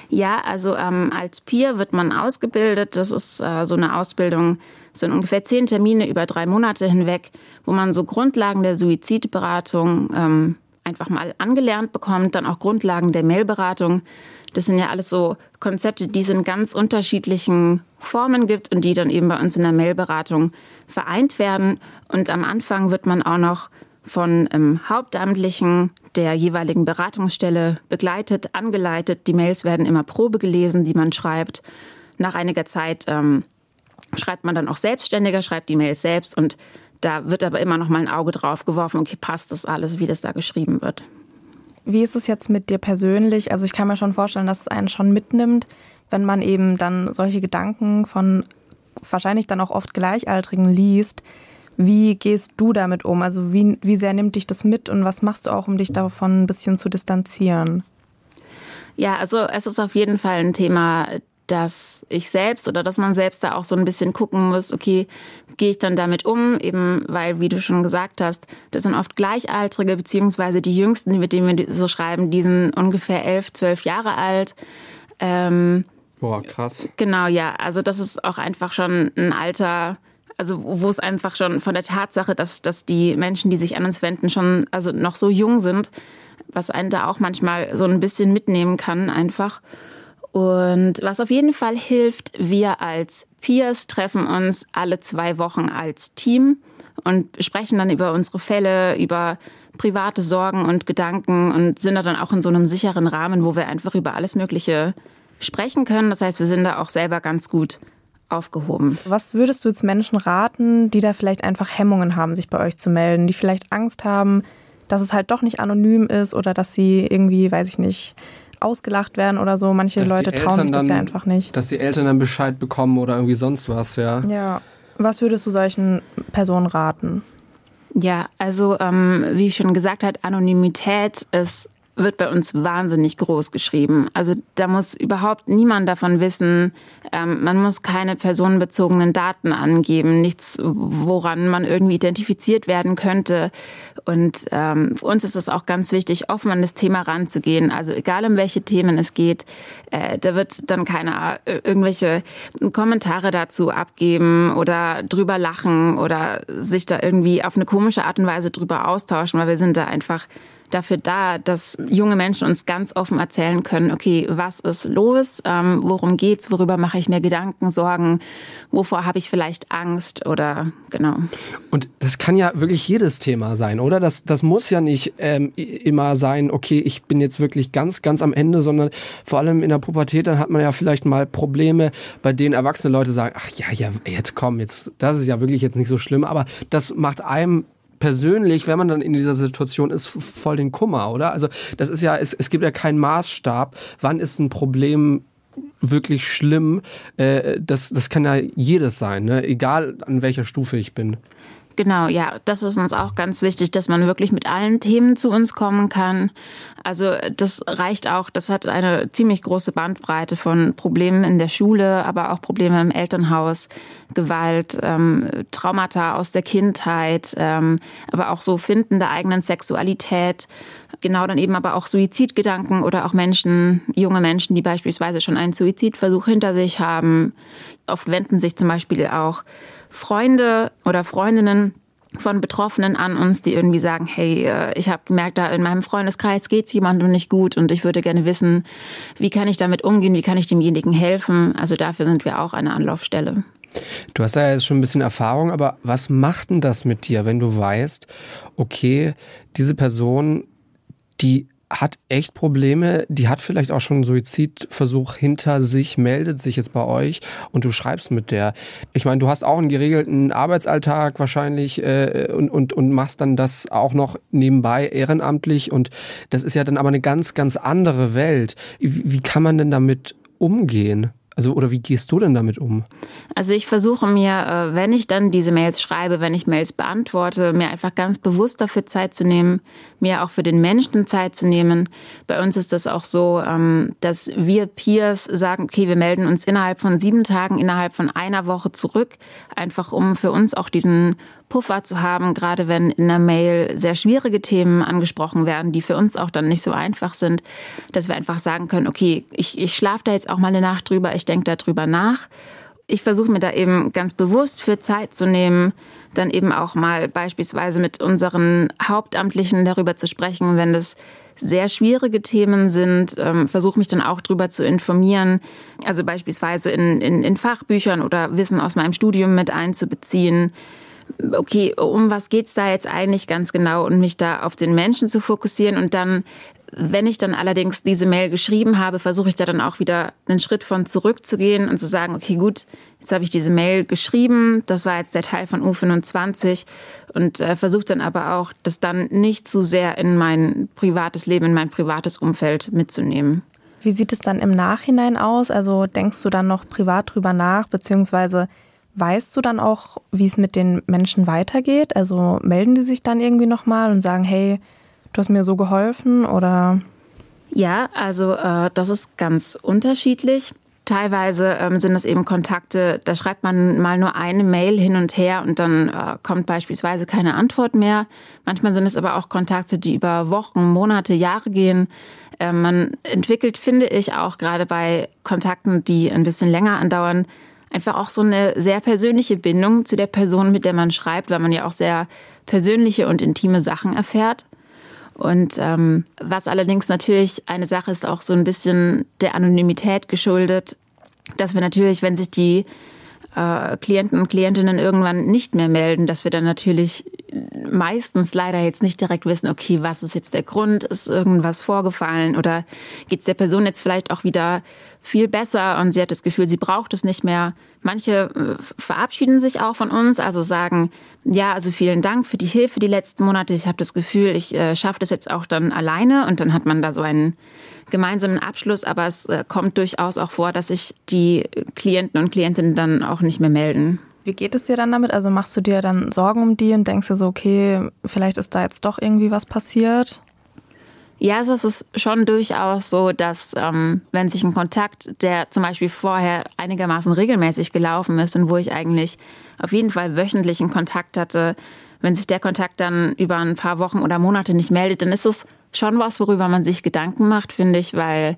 Ja, also ähm, als Peer wird man ausgebildet. Das ist äh, so eine Ausbildung, das sind ungefähr zehn Termine über drei Monate hinweg, wo man so Grundlagen der Suizidberatung ähm, einfach mal angelernt bekommt, dann auch Grundlagen der Mailberatung. Das sind ja alles so Konzepte, die es in ganz unterschiedlichen Formen gibt und die dann eben bei uns in der Mailberatung vereint werden. Und am Anfang wird man auch noch von ähm, Hauptamtlichen der jeweiligen Beratungsstelle begleitet, angeleitet. Die Mails werden immer Probe gelesen, die man schreibt. Nach einiger Zeit ähm, schreibt man dann auch selbstständiger, schreibt die Mails selbst und da wird aber immer noch mal ein Auge drauf geworfen, okay, passt das alles, wie das da geschrieben wird. Wie ist es jetzt mit dir persönlich? Also ich kann mir schon vorstellen, dass es einen schon mitnimmt, wenn man eben dann solche Gedanken von wahrscheinlich dann auch oft Gleichaltrigen liest. Wie gehst du damit um? Also wie, wie sehr nimmt dich das mit und was machst du auch, um dich davon ein bisschen zu distanzieren? Ja, also es ist auf jeden Fall ein Thema, dass ich selbst oder dass man selbst da auch so ein bisschen gucken muss, okay, gehe ich dann damit um, eben weil, wie du schon gesagt hast, das sind oft Gleichaltrige, beziehungsweise die Jüngsten, mit denen wir so schreiben, die sind ungefähr elf, zwölf Jahre alt. Ähm, Boah, krass. Genau, ja. Also das ist auch einfach schon ein Alter, also wo es einfach schon von der Tatsache, dass, dass die Menschen, die sich an uns wenden, schon also noch so jung sind, was einen da auch manchmal so ein bisschen mitnehmen kann einfach. Und was auf jeden Fall hilft, wir als Peers treffen uns alle zwei Wochen als Team und sprechen dann über unsere Fälle, über private Sorgen und Gedanken und sind da dann auch in so einem sicheren Rahmen, wo wir einfach über alles Mögliche sprechen können. Das heißt, wir sind da auch selber ganz gut aufgehoben. Was würdest du jetzt Menschen raten, die da vielleicht einfach Hemmungen haben, sich bei euch zu melden, die vielleicht Angst haben, dass es halt doch nicht anonym ist oder dass sie irgendwie, weiß ich nicht, ausgelacht werden oder so. Manche dass Leute trauen sich das dann, ja einfach nicht. Dass die Eltern dann Bescheid bekommen oder irgendwie sonst was, ja. Ja. Was würdest du solchen Personen raten? Ja, also ähm, wie ich schon gesagt habe, Anonymität ist wird bei uns wahnsinnig groß geschrieben. Also da muss überhaupt niemand davon wissen. Ähm, man muss keine personenbezogenen Daten angeben, nichts, woran man irgendwie identifiziert werden könnte. Und ähm, für uns ist es auch ganz wichtig, offen an das Thema ranzugehen. Also egal um welche Themen es geht, äh, da wird dann keiner äh, irgendwelche Kommentare dazu abgeben oder drüber lachen oder sich da irgendwie auf eine komische Art und Weise drüber austauschen, weil wir sind da einfach dafür da, dass junge Menschen uns ganz offen erzählen können, okay, was ist los, ähm, worum geht's, worüber mache ich mir Gedanken, Sorgen, wovor habe ich vielleicht Angst oder genau. Und das kann ja wirklich jedes Thema sein, oder? Das, das muss ja nicht ähm, immer sein, okay, ich bin jetzt wirklich ganz, ganz am Ende, sondern vor allem in der Pubertät, dann hat man ja vielleicht mal Probleme, bei denen erwachsene Leute sagen, ach ja, ja, jetzt komm, jetzt, das ist ja wirklich jetzt nicht so schlimm, aber das macht einem persönlich, wenn man dann in dieser Situation ist, voll den Kummer, oder? Also das ist ja, es, es gibt ja keinen Maßstab, wann ist ein Problem wirklich schlimm. Äh, das, das kann ja jedes sein, ne? egal an welcher Stufe ich bin. Genau, ja, das ist uns auch ganz wichtig, dass man wirklich mit allen Themen zu uns kommen kann. Also das reicht auch, das hat eine ziemlich große Bandbreite von Problemen in der Schule, aber auch Probleme im Elternhaus, Gewalt, ähm, Traumata aus der Kindheit, ähm, aber auch so Finden der eigenen Sexualität. Genau, dann eben aber auch Suizidgedanken oder auch Menschen, junge Menschen, die beispielsweise schon einen Suizidversuch hinter sich haben. Oft wenden sich zum Beispiel auch Freunde oder Freundinnen von Betroffenen an uns, die irgendwie sagen, hey, äh, ich habe gemerkt, da in meinem Freundeskreis geht es jemandem nicht gut und ich würde gerne wissen, wie kann ich damit umgehen, wie kann ich demjenigen helfen. Also dafür sind wir auch eine Anlaufstelle. Du hast ja jetzt schon ein bisschen Erfahrung, aber was macht denn das mit dir, wenn du weißt, okay, diese Person, die hat echt Probleme, die hat vielleicht auch schon einen Suizidversuch hinter sich, meldet sich jetzt bei euch und du schreibst mit der. Ich meine, du hast auch einen geregelten Arbeitsalltag wahrscheinlich äh, und, und, und machst dann das auch noch nebenbei ehrenamtlich und das ist ja dann aber eine ganz, ganz andere Welt. Wie, wie kann man denn damit umgehen? Also, oder wie gehst du denn damit um? Also ich versuche mir, äh, wenn ich dann diese Mails schreibe, wenn ich Mails beantworte, mir einfach ganz bewusst dafür Zeit zu nehmen, mir auch für den Menschen Zeit zu nehmen. Bei uns ist das auch so, ähm, dass wir Peers sagen, okay, wir melden uns innerhalb von sieben Tagen, innerhalb von einer Woche zurück, einfach um für uns auch diesen Puffer zu haben, gerade wenn in der Mail sehr schwierige Themen angesprochen werden, die für uns auch dann nicht so einfach sind, dass wir einfach sagen können, okay, ich, ich schlafe da jetzt auch mal eine Nacht drüber, ich denke darüber nach ich versuche mir da eben ganz bewusst für Zeit zu nehmen, dann eben auch mal beispielsweise mit unseren Hauptamtlichen darüber zu sprechen, wenn das sehr schwierige Themen sind, ähm, versuche mich dann auch darüber zu informieren, also beispielsweise in, in, in Fachbüchern oder Wissen aus meinem Studium mit einzubeziehen. Okay, um was geht's da jetzt eigentlich ganz genau und mich da auf den Menschen zu fokussieren und dann wenn ich dann allerdings diese Mail geschrieben habe, versuche ich da dann auch wieder einen Schritt von zurückzugehen und zu sagen, okay, gut, jetzt habe ich diese Mail geschrieben, das war jetzt der Teil von U25 und äh, versuche dann aber auch, das dann nicht zu sehr in mein privates Leben, in mein privates Umfeld mitzunehmen. Wie sieht es dann im Nachhinein aus? Also denkst du dann noch privat drüber nach, beziehungsweise weißt du dann auch, wie es mit den Menschen weitergeht? Also melden die sich dann irgendwie nochmal und sagen, hey, du hast mir so geholfen oder? Ja, also äh, das ist ganz unterschiedlich. Teilweise ähm, sind es eben Kontakte, da schreibt man mal nur eine Mail hin und her und dann äh, kommt beispielsweise keine Antwort mehr. Manchmal sind es aber auch Kontakte, die über Wochen, Monate, Jahre gehen. Äh, man entwickelt, finde ich, auch gerade bei Kontakten, die ein bisschen länger andauern, einfach auch so eine sehr persönliche Bindung zu der Person, mit der man schreibt, weil man ja auch sehr persönliche und intime Sachen erfährt. Und ähm, was allerdings natürlich eine Sache ist, auch so ein bisschen der Anonymität geschuldet, dass wir natürlich, wenn sich die äh, Klienten und Klientinnen irgendwann nicht mehr melden, dass wir dann natürlich meistens leider jetzt nicht direkt wissen, okay, was ist jetzt der Grund, ist irgendwas vorgefallen oder geht es der Person jetzt vielleicht auch wieder viel besser und sie hat das Gefühl, sie braucht es nicht mehr. Manche äh, verabschieden sich auch von uns, also sagen, ja, also vielen Dank für die Hilfe die letzten Monate. Ich habe das Gefühl, ich äh, schaffe das jetzt auch dann alleine und dann hat man da so einen gemeinsamen Abschluss, aber es äh, kommt durchaus auch vor, dass sich die Klienten und Klientinnen dann auch nicht mehr melden. Wie geht es dir dann damit? Also machst du dir dann Sorgen um die und denkst dir so, okay, vielleicht ist da jetzt doch irgendwie was passiert? Ja, also es ist schon durchaus so, dass ähm, wenn sich ein Kontakt, der zum Beispiel vorher einigermaßen regelmäßig gelaufen ist und wo ich eigentlich auf jeden Fall wöchentlichen Kontakt hatte, wenn sich der Kontakt dann über ein paar Wochen oder Monate nicht meldet, dann ist es schon was, worüber man sich Gedanken macht, finde ich, weil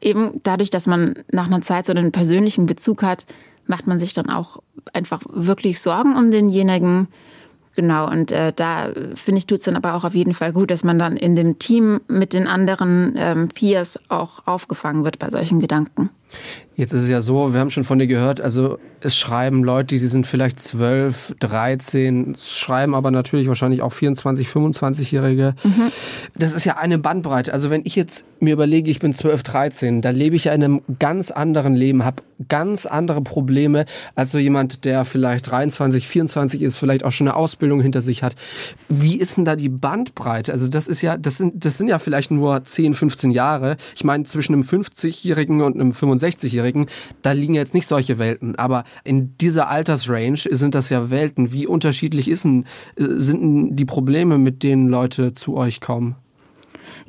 eben dadurch, dass man nach einer Zeit so einen persönlichen Bezug hat, macht man sich dann auch einfach wirklich Sorgen um denjenigen. Genau, und äh, da finde ich, tut es dann aber auch auf jeden Fall gut, dass man dann in dem Team mit den anderen ähm, Peers auch aufgefangen wird bei solchen Gedanken. Jetzt ist es ja so, wir haben schon von dir gehört, also es schreiben Leute, die sind vielleicht 12, 13, schreiben aber natürlich wahrscheinlich auch 24, 25-Jährige. Mhm. Das ist ja eine Bandbreite. Also wenn ich jetzt mir überlege, ich bin 12, 13, da lebe ich ja in einem ganz anderen Leben, habe ganz andere Probleme als so jemand, der vielleicht 23, 24 ist, vielleicht auch schon eine Ausbildung hinter sich hat. Wie ist denn da die Bandbreite? Also das ist ja, das sind, das sind ja vielleicht nur 10, 15 Jahre. Ich meine, zwischen einem 50-Jährigen und einem 65-Jährigen, da liegen jetzt nicht solche Welten. Aber in dieser Altersrange sind das ja Welten. Wie unterschiedlich ist denn, äh, sind denn die Probleme, mit denen Leute zu euch kommen?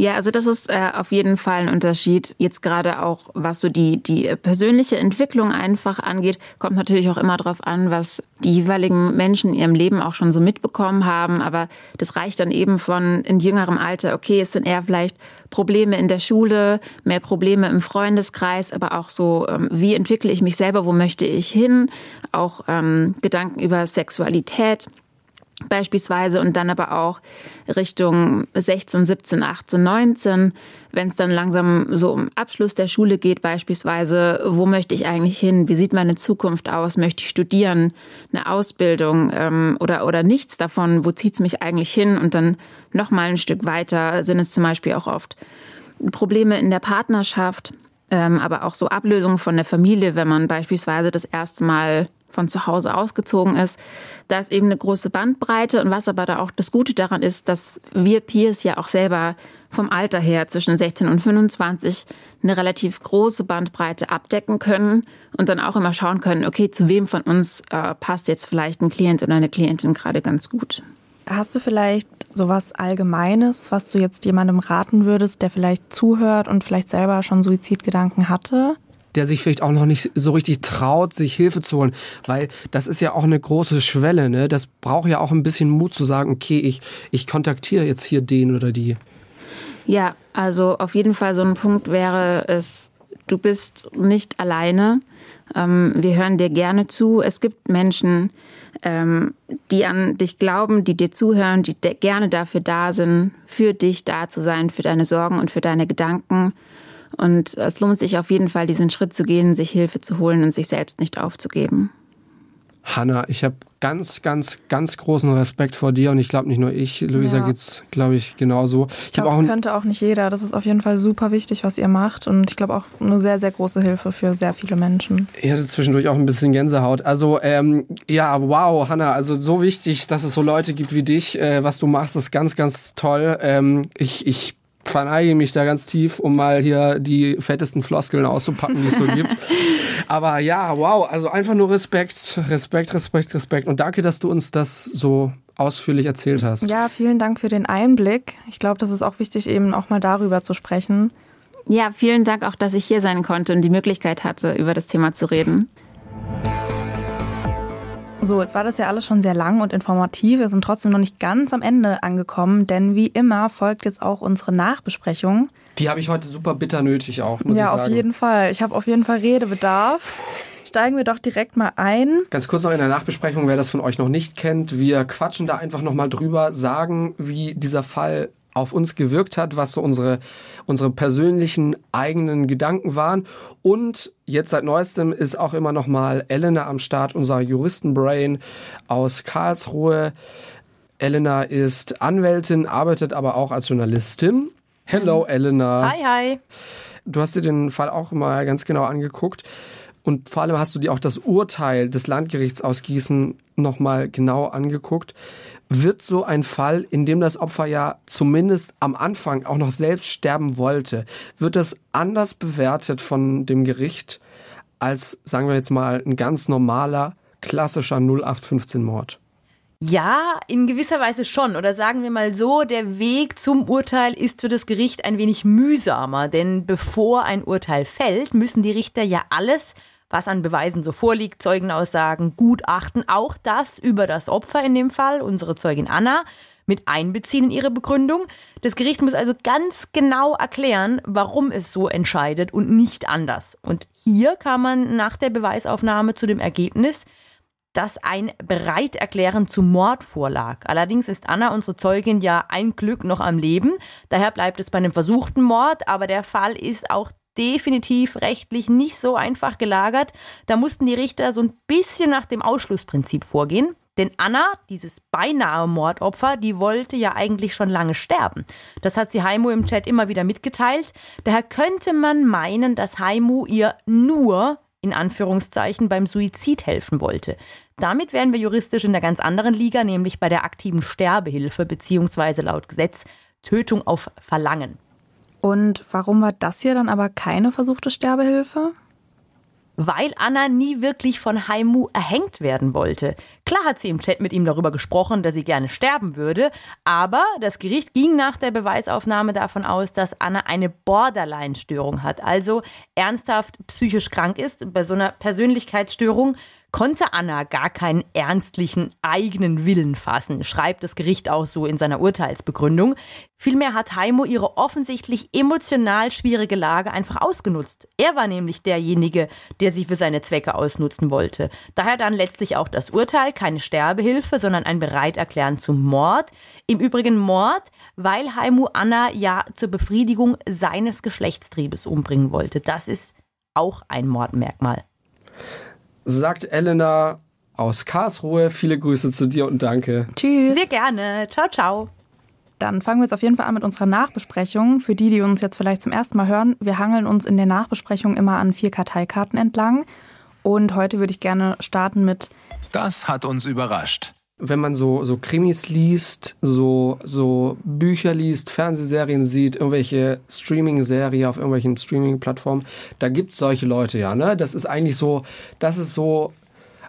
Ja, also das ist äh, auf jeden Fall ein Unterschied. Jetzt gerade auch, was so die, die persönliche Entwicklung einfach angeht, kommt natürlich auch immer darauf an, was die jeweiligen Menschen in ihrem Leben auch schon so mitbekommen haben. Aber das reicht dann eben von in jüngerem Alter, okay, es sind eher vielleicht Probleme in der Schule, mehr Probleme im Freundeskreis, aber auch so, ähm, wie entwickle ich mich selber, wo möchte ich hin, auch ähm, Gedanken über Sexualität beispielsweise und dann aber auch Richtung 16, 17, 18, 19, wenn es dann langsam so um Abschluss der Schule geht beispielsweise, wo möchte ich eigentlich hin, wie sieht meine Zukunft aus, möchte ich studieren, eine Ausbildung ähm, oder, oder nichts davon, wo zieht es mich eigentlich hin? Und dann nochmal ein Stück weiter sind es zum Beispiel auch oft Probleme in der Partnerschaft, ähm, aber auch so Ablösungen von der Familie, wenn man beispielsweise das erste Mal von zu Hause ausgezogen ist. Da ist eben eine große Bandbreite und was aber da auch das Gute daran ist, dass wir Peers ja auch selber vom Alter her zwischen 16 und 25 eine relativ große Bandbreite abdecken können und dann auch immer schauen können, okay, zu wem von uns äh, passt jetzt vielleicht ein Klient oder eine Klientin gerade ganz gut. Hast du vielleicht sowas Allgemeines, was du jetzt jemandem raten würdest, der vielleicht zuhört und vielleicht selber schon Suizidgedanken hatte? Der sich vielleicht auch noch nicht so richtig traut, sich Hilfe zu holen, weil das ist ja auch eine große Schwelle, ne? Das braucht ja auch ein bisschen Mut zu sagen, okay, ich, ich kontaktiere jetzt hier den oder die. Ja, also auf jeden Fall so ein Punkt wäre es, du bist nicht alleine. Ähm, wir hören dir gerne zu. Es gibt Menschen, ähm, die an dich glauben, die dir zuhören, die gerne dafür da sind, für dich da zu sein, für deine Sorgen und für deine Gedanken. Und es lohnt sich auf jeden Fall, diesen Schritt zu gehen, sich Hilfe zu holen und sich selbst nicht aufzugeben. Hanna, ich habe ganz, ganz, ganz großen Respekt vor dir und ich glaube nicht nur ich, Luisa ja. geht's, glaube ich, genauso. Ich, ich glaube, das könnte auch nicht jeder. Das ist auf jeden Fall super wichtig, was ihr macht und ich glaube auch eine sehr, sehr große Hilfe für sehr viele Menschen. Ich hatte zwischendurch auch ein bisschen Gänsehaut. Also ähm, ja, wow, Hanna, also so wichtig, dass es so Leute gibt wie dich. Äh, was du machst, ist ganz, ganz toll. Ähm, ich, ich verneige mich da ganz tief, um mal hier die fettesten Floskeln auszupacken, die es so gibt. *laughs* Aber ja, wow, also einfach nur Respekt, Respekt, Respekt, Respekt. Und danke, dass du uns das so ausführlich erzählt hast. Ja, vielen Dank für den Einblick. Ich glaube, das ist auch wichtig, eben auch mal darüber zu sprechen. Ja, vielen Dank auch, dass ich hier sein konnte und die Möglichkeit hatte, über das Thema zu reden. So, jetzt war das ja alles schon sehr lang und informativ. Wir sind trotzdem noch nicht ganz am Ende angekommen, denn wie immer folgt jetzt auch unsere Nachbesprechung. Die habe ich heute super bitter nötig auch, muss ja, ich sagen. Ja, auf jeden Fall. Ich habe auf jeden Fall Redebedarf. Steigen wir doch direkt mal ein. Ganz kurz noch in der Nachbesprechung, wer das von euch noch nicht kennt. Wir quatschen da einfach nochmal drüber, sagen, wie dieser Fall auf uns gewirkt hat, was so unsere, unsere persönlichen eigenen Gedanken waren. Und jetzt seit neuestem ist auch immer noch mal Elena am Start, unser Juristenbrain aus Karlsruhe. Elena ist Anwältin, arbeitet aber auch als Journalistin. Hello, Elena. Hi, hi. Du hast dir den Fall auch mal ganz genau angeguckt. Und vor allem hast du dir auch das Urteil des Landgerichts aus Gießen nochmal genau angeguckt wird so ein Fall, in dem das Opfer ja zumindest am Anfang auch noch selbst sterben wollte, wird das anders bewertet von dem Gericht als, sagen wir jetzt mal, ein ganz normaler, klassischer 0815-Mord? Ja, in gewisser Weise schon. Oder sagen wir mal so, der Weg zum Urteil ist für das Gericht ein wenig mühsamer. Denn bevor ein Urteil fällt, müssen die Richter ja alles was an Beweisen so vorliegt, Zeugenaussagen, Gutachten, auch das über das Opfer in dem Fall, unsere Zeugin Anna, mit einbeziehen in ihre Begründung. Das Gericht muss also ganz genau erklären, warum es so entscheidet und nicht anders. Und hier kam man nach der Beweisaufnahme zu dem Ergebnis, dass ein Bereiterklären zum Mord vorlag. Allerdings ist Anna, unsere Zeugin, ja ein Glück noch am Leben. Daher bleibt es bei einem versuchten Mord, aber der Fall ist auch definitiv rechtlich nicht so einfach gelagert. Da mussten die Richter so ein bisschen nach dem Ausschlussprinzip vorgehen. Denn Anna, dieses beinahe Mordopfer, die wollte ja eigentlich schon lange sterben. Das hat sie Heimo im Chat immer wieder mitgeteilt. Daher könnte man meinen, dass Heimo ihr nur in Anführungszeichen beim Suizid helfen wollte. Damit wären wir juristisch in einer ganz anderen Liga, nämlich bei der aktiven Sterbehilfe beziehungsweise laut Gesetz Tötung auf Verlangen. Und warum war das hier dann aber keine versuchte Sterbehilfe? Weil Anna nie wirklich von Haimu erhängt werden wollte. Klar hat sie im Chat mit ihm darüber gesprochen, dass sie gerne sterben würde, aber das Gericht ging nach der Beweisaufnahme davon aus, dass Anna eine Borderline-Störung hat, also ernsthaft psychisch krank ist. Bei so einer Persönlichkeitsstörung konnte Anna gar keinen ernstlichen eigenen Willen fassen, schreibt das Gericht auch so in seiner Urteilsbegründung. Vielmehr hat Heimo ihre offensichtlich emotional schwierige Lage einfach ausgenutzt. Er war nämlich derjenige, der sie für seine Zwecke ausnutzen wollte. Daher dann letztlich auch das Urteil, keine Sterbehilfe, sondern ein Bereiterklären zum Mord. Im Übrigen Mord, weil Heimo Anna ja zur Befriedigung seines Geschlechtstriebes umbringen wollte. Das ist auch ein Mordmerkmal sagt Elena aus Karlsruhe. Viele Grüße zu dir und danke. Tschüss. Sehr gerne. Ciao, ciao. Dann fangen wir jetzt auf jeden Fall an mit unserer Nachbesprechung. Für die, die uns jetzt vielleicht zum ersten Mal hören, wir hangeln uns in der Nachbesprechung immer an vier Karteikarten entlang. Und heute würde ich gerne starten mit. Das hat uns überrascht wenn man so, so Krimis liest, so, so Bücher liest, Fernsehserien sieht, irgendwelche Streaming-Serien auf irgendwelchen Streaming-Plattformen, da gibt es solche Leute ja, ne? Das ist eigentlich so, das ist so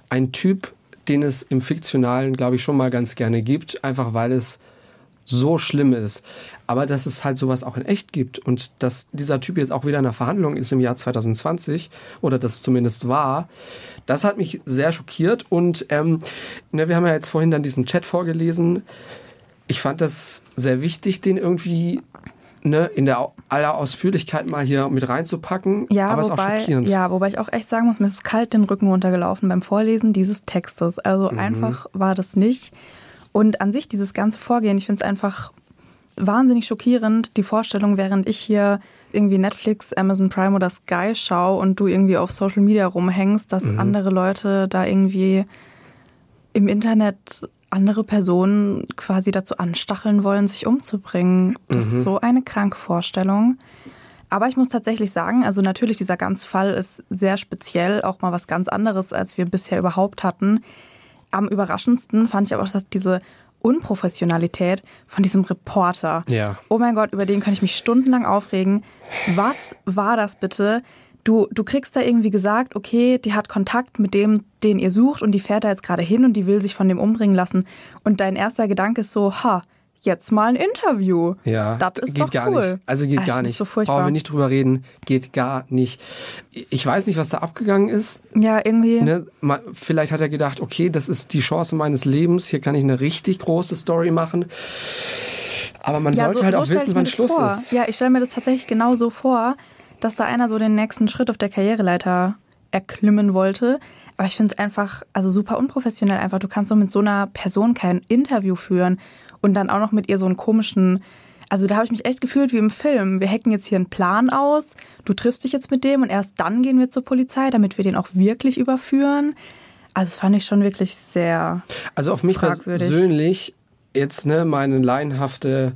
ein Typ, den es im Fiktionalen, glaube ich, schon mal ganz gerne gibt, einfach weil es so schlimm ist. Aber dass es halt sowas auch in echt gibt und dass dieser Typ jetzt auch wieder in der Verhandlung ist im Jahr 2020 oder das zumindest war, das hat mich sehr schockiert. Und ähm, ne, wir haben ja jetzt vorhin dann diesen Chat vorgelesen. Ich fand das sehr wichtig, den irgendwie ne, in der aller Ausführlichkeit mal hier mit reinzupacken. Ja, aber es ist auch wobei, schockierend. ja, wobei ich auch echt sagen muss, mir ist kalt den Rücken runtergelaufen beim Vorlesen dieses Textes. Also Mhm. einfach war das nicht. Und an sich dieses ganze Vorgehen, ich finde es einfach wahnsinnig schockierend, die Vorstellung, während ich hier irgendwie Netflix, Amazon Prime oder Sky schaue und du irgendwie auf Social Media rumhängst, dass Mhm. andere Leute da irgendwie im Internet andere Personen quasi dazu anstacheln wollen, sich umzubringen. Das Mhm. ist so eine kranke Vorstellung. Aber ich muss tatsächlich sagen, also natürlich, dieser ganze Fall ist sehr speziell, auch mal was ganz anderes, als wir bisher überhaupt hatten. Am überraschendsten fand ich aber auch dass diese Unprofessionalität von diesem Reporter. Ja. Oh mein Gott, über den kann ich mich stundenlang aufregen. Was war das bitte? Du, du kriegst da irgendwie gesagt, okay, die hat Kontakt mit dem, den ihr sucht und die fährt da jetzt gerade hin und die will sich von dem umbringen lassen. Und dein erster Gedanke ist so, ha, jetzt mal ein Interview. Ja, das ist geht doch gar cool. nicht. Also geht Ach, gar nicht. So furchtbar. Brauchen wir nicht drüber reden. Geht gar nicht. Ich weiß nicht, was da abgegangen ist. Ja, irgendwie. Ne? Vielleicht hat er gedacht, okay, das ist die Chance meines Lebens. Hier kann ich eine richtig große Story machen. Aber man ja, sollte so, halt so auch wissen, wann Schluss vor. ist. Ja, ich stelle mir das tatsächlich genau so vor, dass da einer so den nächsten Schritt auf der Karriereleiter erklimmen wollte. Aber ich finde es einfach, also super unprofessionell einfach. Du kannst doch mit so einer Person kein Interview führen und dann auch noch mit ihr so einen komischen. Also da habe ich mich echt gefühlt wie im Film. Wir hacken jetzt hier einen Plan aus, du triffst dich jetzt mit dem und erst dann gehen wir zur Polizei, damit wir den auch wirklich überführen. Also das fand ich schon wirklich sehr. Also auf mich Fragwürdig. persönlich, jetzt ne, meine laienhafte,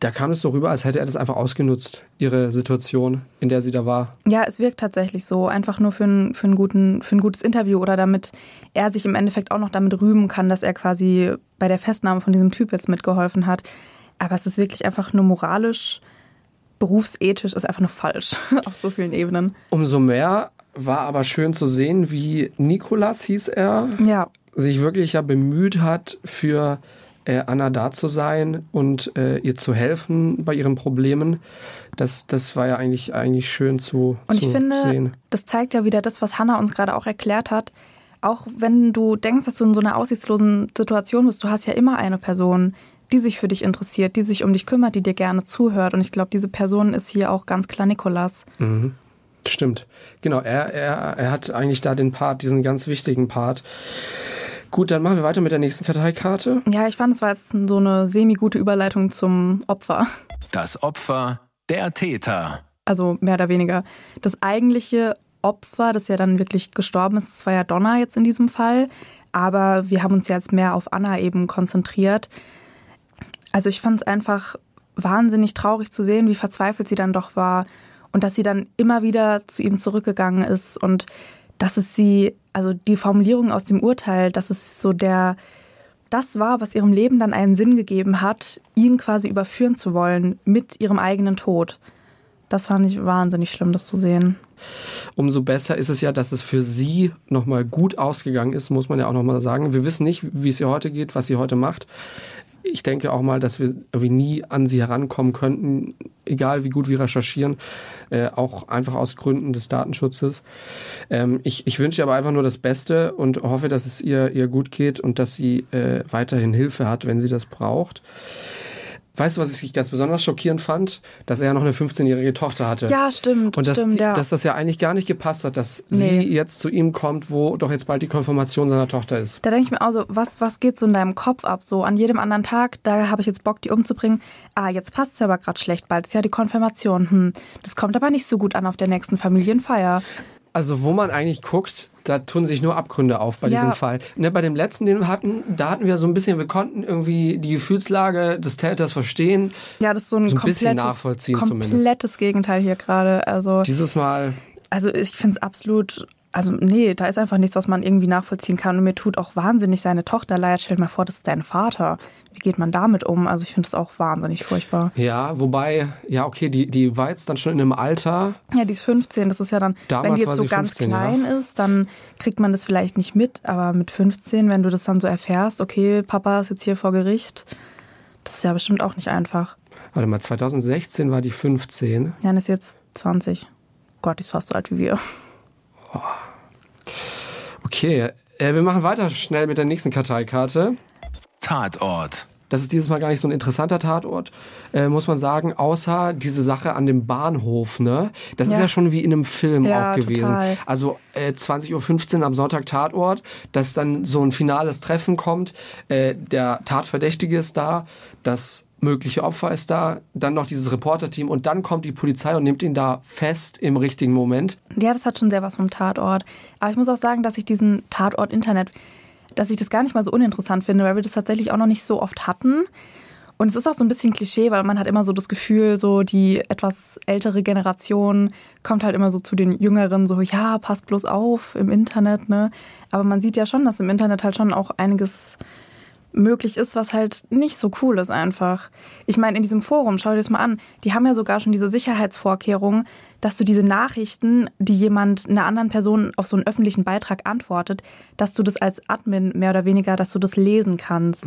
da kam es so rüber, als hätte er das einfach ausgenutzt, ihre Situation, in der sie da war. Ja, es wirkt tatsächlich so. Einfach nur für ein, für, einen guten, für ein gutes Interview oder damit er sich im Endeffekt auch noch damit rühmen kann, dass er quasi bei der Festnahme von diesem Typ jetzt mitgeholfen hat. Aber es ist wirklich einfach nur moralisch, berufsethisch, ist einfach nur falsch. *laughs* Auf so vielen Ebenen. Umso mehr war aber schön zu sehen, wie Nikolas hieß er, Ja, sich wirklich ja bemüht hat, für äh, Anna da zu sein und äh, ihr zu helfen bei ihren Problemen. Das, das war ja eigentlich, eigentlich schön zu, Und zu ich finde, sehen. das zeigt ja wieder das, was Hannah uns gerade auch erklärt hat. Auch wenn du denkst, dass du in so einer aussichtslosen Situation bist, du hast ja immer eine Person, die sich für dich interessiert, die sich um dich kümmert, die dir gerne zuhört. Und ich glaube, diese Person ist hier auch ganz klar Nikolas. Mhm. Stimmt. Genau, er, er, er hat eigentlich da den Part, diesen ganz wichtigen Part. Gut, dann machen wir weiter mit der nächsten Karteikarte. Ja, ich fand, es war jetzt so eine semi-gute Überleitung zum Opfer. Das Opfer, der Täter. Also mehr oder weniger. Das eigentliche Opfer, das ja dann wirklich gestorben ist, das war ja Donna jetzt in diesem Fall. Aber wir haben uns ja jetzt mehr auf Anna eben konzentriert. Also ich fand es einfach wahnsinnig traurig zu sehen, wie verzweifelt sie dann doch war und dass sie dann immer wieder zu ihm zurückgegangen ist und dass es sie, also die Formulierung aus dem Urteil, dass es so der, das war, was ihrem Leben dann einen Sinn gegeben hat, ihn quasi überführen zu wollen mit ihrem eigenen Tod. Das fand ich wahnsinnig schlimm, das zu sehen. Umso besser ist es ja, dass es für sie nochmal gut ausgegangen ist, muss man ja auch nochmal sagen. Wir wissen nicht, wie es ihr heute geht, was sie heute macht. Ich denke auch mal, dass wir irgendwie nie an sie herankommen könnten, egal wie gut wir recherchieren, äh, auch einfach aus Gründen des Datenschutzes. Ähm, ich, ich wünsche ihr aber einfach nur das Beste und hoffe, dass es ihr, ihr gut geht und dass sie äh, weiterhin Hilfe hat, wenn sie das braucht. Weißt du, was ich ganz besonders schockierend fand? Dass er ja noch eine 15-jährige Tochter hatte. Ja, stimmt. Und dass, stimmt, ja. dass das ja eigentlich gar nicht gepasst hat, dass Nee. sie jetzt zu ihm kommt, wo doch jetzt bald die Konfirmation seiner Tochter ist. Da denke ich mir auch so, was, was geht so in deinem Kopf ab? So an jedem anderen Tag, da habe ich jetzt Bock, die umzubringen. Ah, jetzt passt es aber gerade schlecht, bald ist ja die Konfirmation. Hm, das kommt aber nicht so gut an auf der nächsten Familienfeier. Also wo man eigentlich guckt, da tun sich nur Abgründe auf bei Ja. diesem Fall. Ne, bei dem letzten, den wir hatten, da hatten wir so ein bisschen, wir konnten irgendwie die Gefühlslage des Täters verstehen. Ja, das ist so ein, So ein bisschen komplettes, nachvollziehen komplettes zumindest. Gegenteil hier gerade. Also, Dieses Mal, also ich finde es absolut, also nee, da ist einfach nichts, was man irgendwie nachvollziehen kann. Und mir tut auch wahnsinnig seine Tochter leid. Stell dir mal vor, das ist dein Vater. Wie geht man damit um? Also ich finde das auch wahnsinnig furchtbar. ja, wobei, ja, okay, die, die war jetzt dann schon in einem Alter. Ja, die ist 15, das ist ja dann, Damals wenn die jetzt so ganz 15, klein ist, dann kriegt man das vielleicht nicht mit, aber mit 15, wenn du das dann so erfährst, okay, Papa ist jetzt hier vor Gericht, das ist ja bestimmt auch nicht einfach. Warte mal, 2016 war die 15. Jan ist jetzt 20. Gott, die ist fast so alt wie wir. Okay, äh, wir machen weiter schnell mit der nächsten Karteikarte. Tatort. Das ist dieses Mal gar nicht so ein interessanter Tatort, äh, muss man sagen, außer diese Sache an dem Bahnhof, ne? Das ist Ja. ja schon wie in einem Film Ja, auch gewesen. total. Also äh, 20.15 Uhr am Sonntag Tatort, dass dann so ein finales Treffen kommt. Äh, der Tatverdächtige ist da, das mögliche Opfer ist da, dann noch dieses Reporterteam und dann kommt die Polizei und nimmt ihn da fest im richtigen Moment. Ja, das hat schon sehr was vom Tatort. Aber ich muss auch sagen, dass ich diesen Tatort Internet, dass ich das gar nicht mal so uninteressant finde, weil wir das tatsächlich auch noch nicht so oft hatten. Und es ist auch so ein bisschen Klischee, weil man hat immer so das Gefühl, so die etwas ältere Generation kommt halt immer so zu den Jüngeren, so ja, passt bloß auf im Internet, ne? Aber man sieht ja schon, dass im Internet halt schon auch einiges möglich ist, was halt nicht so cool ist einfach. Ich meine, in diesem Forum, schau dir das mal an, die haben ja sogar schon diese Sicherheitsvorkehrungen, dass du diese Nachrichten, die jemand einer anderen Person auf so einen öffentlichen Beitrag antwortet, dass du das als Admin mehr oder weniger, dass du das lesen kannst.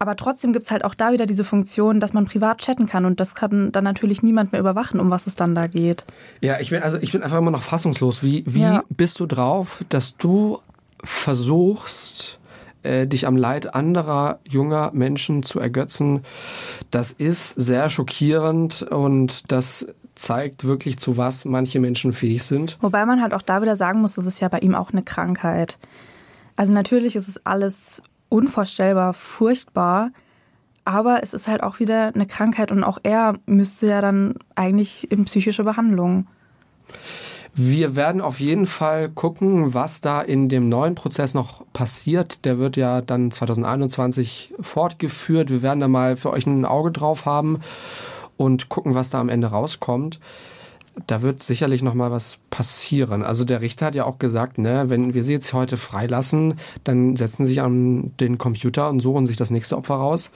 Aber trotzdem gibt's halt auch da wieder diese Funktion, dass man privat chatten kann und das kann dann natürlich niemand mehr überwachen, um was es dann da geht. Ja, ich bin also ich bin einfach immer noch fassungslos. Wie wie Ja. bist du drauf, dass du versuchst äh, dich am Leid anderer junger Menschen zu ergötzen? Das ist sehr schockierend und das zeigt wirklich zu was manche Menschen fähig sind. Wobei man halt auch da wieder sagen muss, das ist ja bei ihm auch eine Krankheit. Also natürlich ist es alles unvorstellbar furchtbar, aber es ist halt auch wieder eine Krankheit und auch er müsste ja dann eigentlich in psychische Behandlung. Wir werden auf jeden Fall gucken, was da in dem neuen Prozess noch passiert. Der wird ja dann 2021 fortgeführt. Wir werden da mal für euch ein Auge drauf haben und gucken, was da am Ende rauskommt. Da wird sicherlich noch mal was passieren. Also der Richter hat ja auch gesagt, ne, wenn wir sie jetzt heute freilassen, dann setzen sie sich an den Computer und suchen sich das nächste Opfer raus.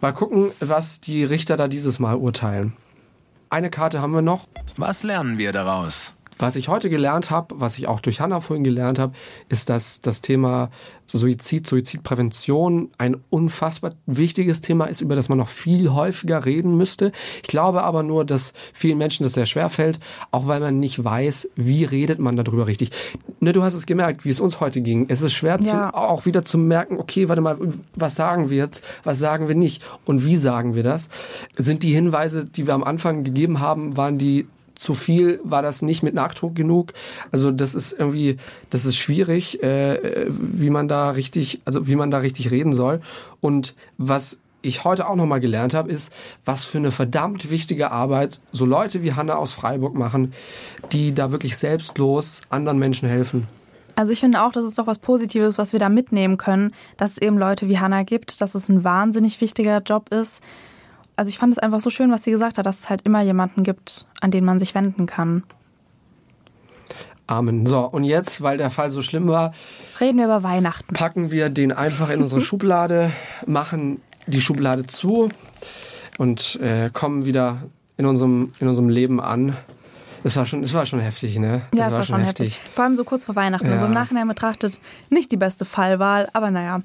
Mal gucken, was die Richter da dieses Mal urteilen. Eine Karte haben wir noch. Was lernen wir daraus? Was ich heute gelernt habe, was ich auch durch Hannah vorhin gelernt habe, ist, dass das Thema Suizid, Suizidprävention ein unfassbar wichtiges Thema ist, über das man noch viel häufiger reden müsste. Ich glaube aber nur, dass vielen Menschen das sehr schwer fällt, auch weil man nicht weiß, wie redet man darüber richtig. Ne, du hast es gemerkt, wie es uns heute ging. Es ist schwer, Ja. zu, auch wieder zu merken, okay, warte mal, was sagen wir jetzt, was sagen wir nicht und wie sagen wir das? Sind die Hinweise, die wir am Anfang gegeben haben, waren die zu viel war das nicht mit Nachdruck genug. Also das ist irgendwie, das ist schwierig, äh, wie man da richtig, also wie man da richtig reden soll. Und was ich heute auch nochmal gelernt habe, ist, was für eine verdammt wichtige Arbeit so Leute wie Hanna aus Freiburg machen, die da wirklich selbstlos anderen Menschen helfen. Also ich finde auch, das ist doch was Positives, was wir da mitnehmen können, dass es eben Leute wie Hannah gibt, dass es ein wahnsinnig wichtiger Job ist. Also ich fand es einfach so schön, was sie gesagt hat, dass es halt immer jemanden gibt, an den man sich wenden kann. Amen. So, und jetzt, weil der Fall so schlimm war, Reden wir über Weihnachten. packen wir den einfach in unsere *laughs* Schublade, machen die Schublade zu und äh, kommen wieder in unserem, in unserem Leben an. Das war schon, das war schon heftig, ne? Ja, es war schon heftig. Vor allem so kurz vor Weihnachten. Ja. Also im Nachhinein betrachtet nicht die beste Fallwahl, aber naja,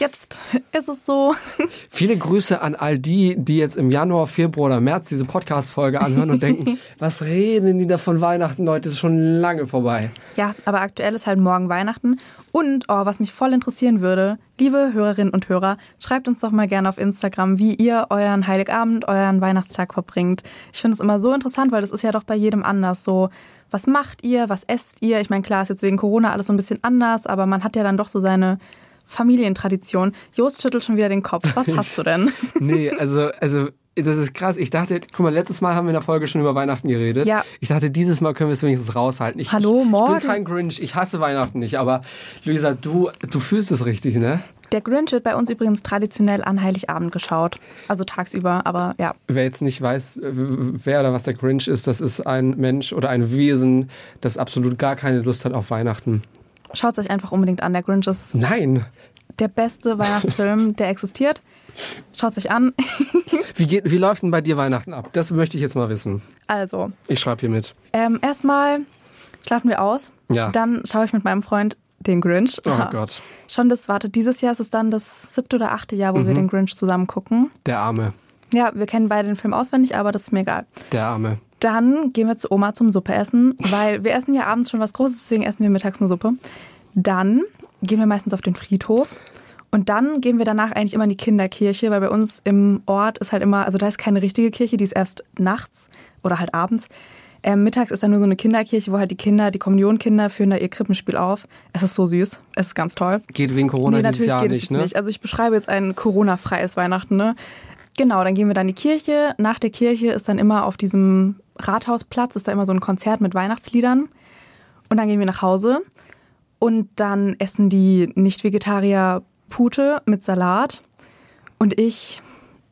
jetzt ist es so. *laughs* Viele Grüße an all die, die jetzt im Januar, Februar oder März diese Podcast-Folge anhören und denken, *laughs* was reden die da von Weihnachten, Leute? Das ist schon lange vorbei. Ja, aber aktuell ist halt morgen Weihnachten. Und, oh, was mich voll interessieren würde, liebe Hörerinnen und Hörer, schreibt uns doch mal gerne auf Instagram, wie ihr euren Heiligabend, euren Weihnachtstag verbringt. Ich finde es immer so interessant, weil das ist ja doch bei jedem anders so. Was macht ihr? Was esst ihr? Ich meine, klar ist jetzt wegen Corona alles so ein bisschen anders, aber man hat ja dann doch so seine Familientradition. Jost schüttelt schon wieder den Kopf. Was *laughs* hast du denn? Nee, also, also, das ist krass. Ich dachte, guck mal, letztes Mal haben wir in der Folge schon über Weihnachten geredet. Ja. Ich dachte, dieses Mal können wir es wenigstens raushalten. Ich, Hallo, ich, morgen. Ich bin kein Grinch. Ich hasse Weihnachten nicht. Aber, Luisa, du, du fühlst es richtig, ne? Der Grinch wird bei uns übrigens traditionell an Heiligabend geschaut. Also tagsüber, aber ja. Wer jetzt nicht weiß, wer oder was der Grinch ist, das ist ein Mensch oder ein Wesen, das absolut gar keine Lust hat auf Weihnachten. Schaut euch einfach unbedingt an. Der Grinch ist Nein. der beste Weihnachtsfilm, der existiert. Schaut euch an. *laughs* Wie, geht, wie läuft denn bei dir Weihnachten ab? Das möchte ich jetzt mal wissen. Also, Ich schreibe hier mit. ähm, erstmal schlafen wir aus. Ja. Dann schaue ich mit meinem Freund den Grinch. Oh. Gott, Schon das, warte, dieses Jahr ist es dann das siebte oder achte Jahr, wo wir den Grinch zusammen gucken. der Arme, Ja, wir kennen beide den Film auswendig, aber das ist mir egal. der Arme. Dann gehen wir zu Oma zum Suppe essen, weil wir essen ja abends schon was Großes, deswegen essen wir mittags eine Suppe. Dann gehen wir meistens auf den Friedhof Und dann gehen wir danach eigentlich immer in die Kinderkirche, weil bei uns im Ort ist halt immer, also da ist keine richtige Kirche, die ist erst nachts oder halt abends. Ähm, mittags ist da nur so eine Kinderkirche, wo halt die Kinder, die Kommunionkinder führen da ihr Krippenspiel auf. Es ist so süß. Es ist ganz toll. Geht wegen Corona nee, dieses natürlich Jahr geht nicht, es ne? nicht. Also ich beschreibe jetzt ein Corona-freies Weihnachten, ne? Genau, dann gehen wir dann in die Kirche. Nach der Kirche ist dann immer auf diesem Rathausplatz, ist da immer so ein Konzert mit Weihnachtsliedern. Und dann gehen wir nach Hause. Und dann essen die Nicht-Vegetarier Pute mit Salat. Und ich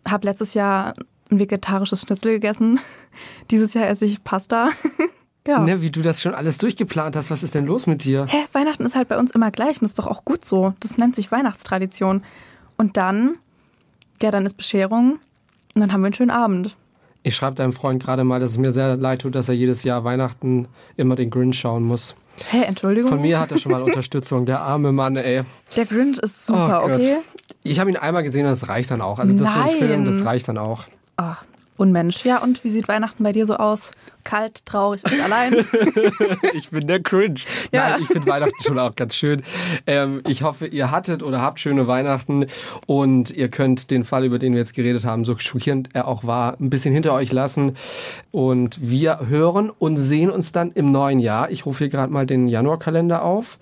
habe letztes Jahr ein vegetarisches Schnitzel gegessen. *laughs* Dieses Jahr esse ich Pasta. *laughs* ja. Ne, wie du das schon alles durchgeplant hast. Was ist denn los mit dir? Hä, Weihnachten ist halt bei uns immer gleich und das ist doch auch gut so. Das nennt sich Weihnachtstradition. Und dann, ja, dann ist Bescherung und dann haben wir einen schönen Abend. Ich schreibe deinem Freund gerade mal, dass es mir sehr leid tut, dass er jedes Jahr Weihnachten immer den Grinch schauen muss. Hä, Entschuldigung. Von mir hat er schon mal Unterstützung. Der arme Mann, ey. Der Grinch ist super, Oh okay? Ich habe ihn einmal gesehen und das reicht dann auch. Also das ist so ein Film, Nein. das reicht dann auch. Ah, Unmensch. Ja, und wie sieht Weihnachten bei dir so aus? Kalt, traurig und allein? *laughs* Ich bin der Cringe. Ja. Nein, ich finde Weihnachten schon auch ganz schön. Ähm, ich hoffe, ihr hattet oder habt schöne Weihnachten und ihr könnt den Fall, über den wir jetzt geredet haben, so schockierend er auch war, ein bisschen hinter euch lassen. Und wir hören und sehen uns dann im neuen Jahr. Ich rufe hier gerade mal den Januarkalender auf.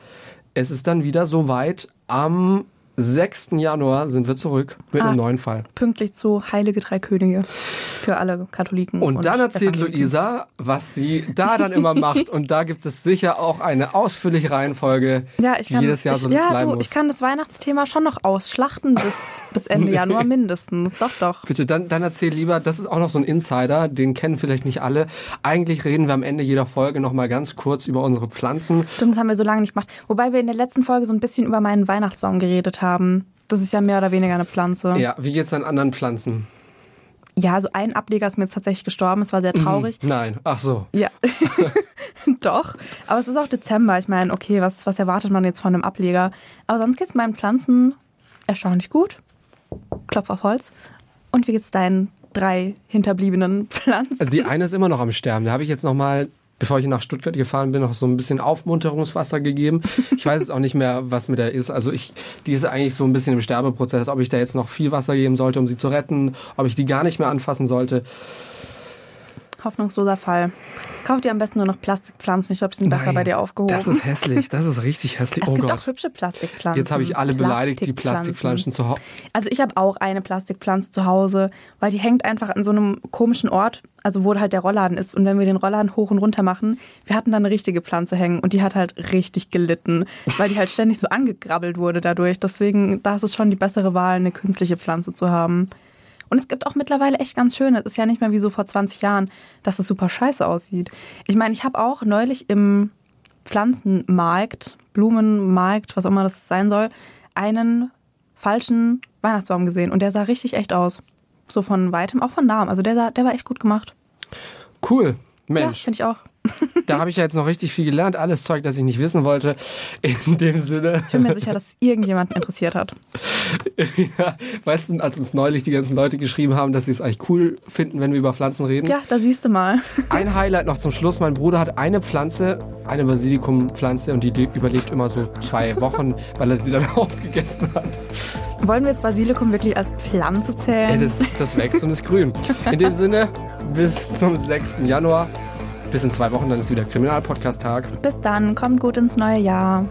Es ist dann wieder soweit. Am 6. Januar sind wir zurück mit Ah. einem neuen Fall. Pünktlich zu Heilige Drei Könige für alle Katholiken. Und dann erzählt. Luisa, was sie da dann immer macht. Und da gibt es sicher auch eine ausführliche Reihenfolge, Ja, ich die kann, jedes Jahr ich, so ja, bleiben du, muss. ich kann das Weihnachtsthema schon noch ausschlachten bis, bis Ende Januar *laughs* mindestens. Doch, doch. Bitte, dann, dann erzähl lieber, das ist auch noch so ein Insider, den kennen vielleicht nicht alle. Eigentlich reden wir am Ende jeder Folge nochmal ganz kurz über unsere Pflanzen. Stimmt, das haben wir so lange nicht gemacht. Wobei wir in der letzten Folge so ein bisschen über meinen Weihnachtsbaum geredet haben. Das ist ja mehr oder weniger eine Pflanze. Ja, wie geht's an anderen Pflanzen? Ja, also ein Ableger ist mir jetzt tatsächlich gestorben. Es war sehr traurig. Nein, ach so. Ja, *laughs* doch. Aber es ist auch Dezember. Ich meine, okay, was, was erwartet man jetzt von einem Ableger? Aber sonst geht es meinen Pflanzen erstaunlich gut. Klopf auf Holz. Und wie geht's deinen drei hinterbliebenen Pflanzen? Also die eine ist immer noch am Sterben. Da habe ich jetzt nochmal, bevor ich nach Stuttgart gefahren bin, noch so ein bisschen Aufmunterungswasser gegeben. Ich weiß jetzt auch nicht mehr, was mit der ist. Also ich, die ist eigentlich so ein bisschen im Sterbeprozess. Ob ich da jetzt noch viel Wasser geben sollte, um sie zu retten, ob ich die gar nicht mehr anfassen sollte. Hoffnungsloser Fall. Kauf dir am besten nur noch Plastikpflanzen. Ich glaube, die sind besser Nein, bei dir aufgehoben. Das ist hässlich. Das ist richtig hässlich. *laughs* es oh gibt Gott. auch hübsche Plastikpflanzen. Jetzt habe ich alle beleidigt, die Plastikpflanzen zu Hause. Also ich habe auch eine Plastikpflanze zu Hause, weil die hängt einfach an so einem komischen Ort, also wo halt der Rollladen ist. Und wenn wir den Rollladen hoch und runter machen, wir hatten da eine richtige Pflanze hängen und die hat halt richtig gelitten, weil die halt ständig so angegrabbelt wurde dadurch. Deswegen, da ist es schon die bessere Wahl, eine künstliche Pflanze zu haben. Und es gibt auch mittlerweile echt ganz schöne. Es ist ja nicht mehr wie so vor 20 Jahren, dass es super scheiße aussieht. Ich meine, ich habe auch neulich im Pflanzenmarkt, Blumenmarkt, was auch immer das sein soll, einen falschen Weihnachtsbaum gesehen. Und der sah richtig echt aus. So von weitem, auch von nahem. Also der, sah, der war echt gut gemacht. Cool. Ja, Mensch, finde ich auch. Da habe ich ja jetzt noch richtig viel gelernt. Alles Zeug, das ich nicht wissen wollte. In dem Sinne. Ich bin mir sicher, dass es irgendjemanden interessiert hat. *laughs* Ja, weißt du, als uns neulich die ganzen Leute geschrieben haben, dass sie es eigentlich cool finden, wenn wir über Pflanzen reden? Ja, da siehst du mal. Ein Highlight noch zum Schluss. Mein Bruder hat eine Pflanze, eine Basilikumpflanze und die lebt, überlebt immer so zwei Wochen, *laughs* weil er sie dann *laughs* aufgegessen hat. Wollen wir jetzt Basilikum wirklich als Pflanze zählen? Ey, das, das wächst und ist grün. In dem Sinne, bis zum 6. Januar. Bis in zwei Wochen, dann ist wieder Kriminalpodcast-Tag. Bis dann, kommt gut ins neue Jahr.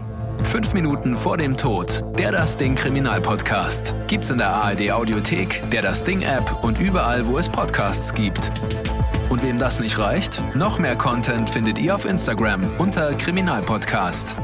Fünf Minuten vor dem Tod. Der Das Ding Kriminalpodcast. Gibt's in der ARD Audiothek, der Das Ding App und überall, wo es Podcasts gibt. Und wem das nicht reicht, noch mehr Content findet ihr auf Instagram unter Kriminalpodcast.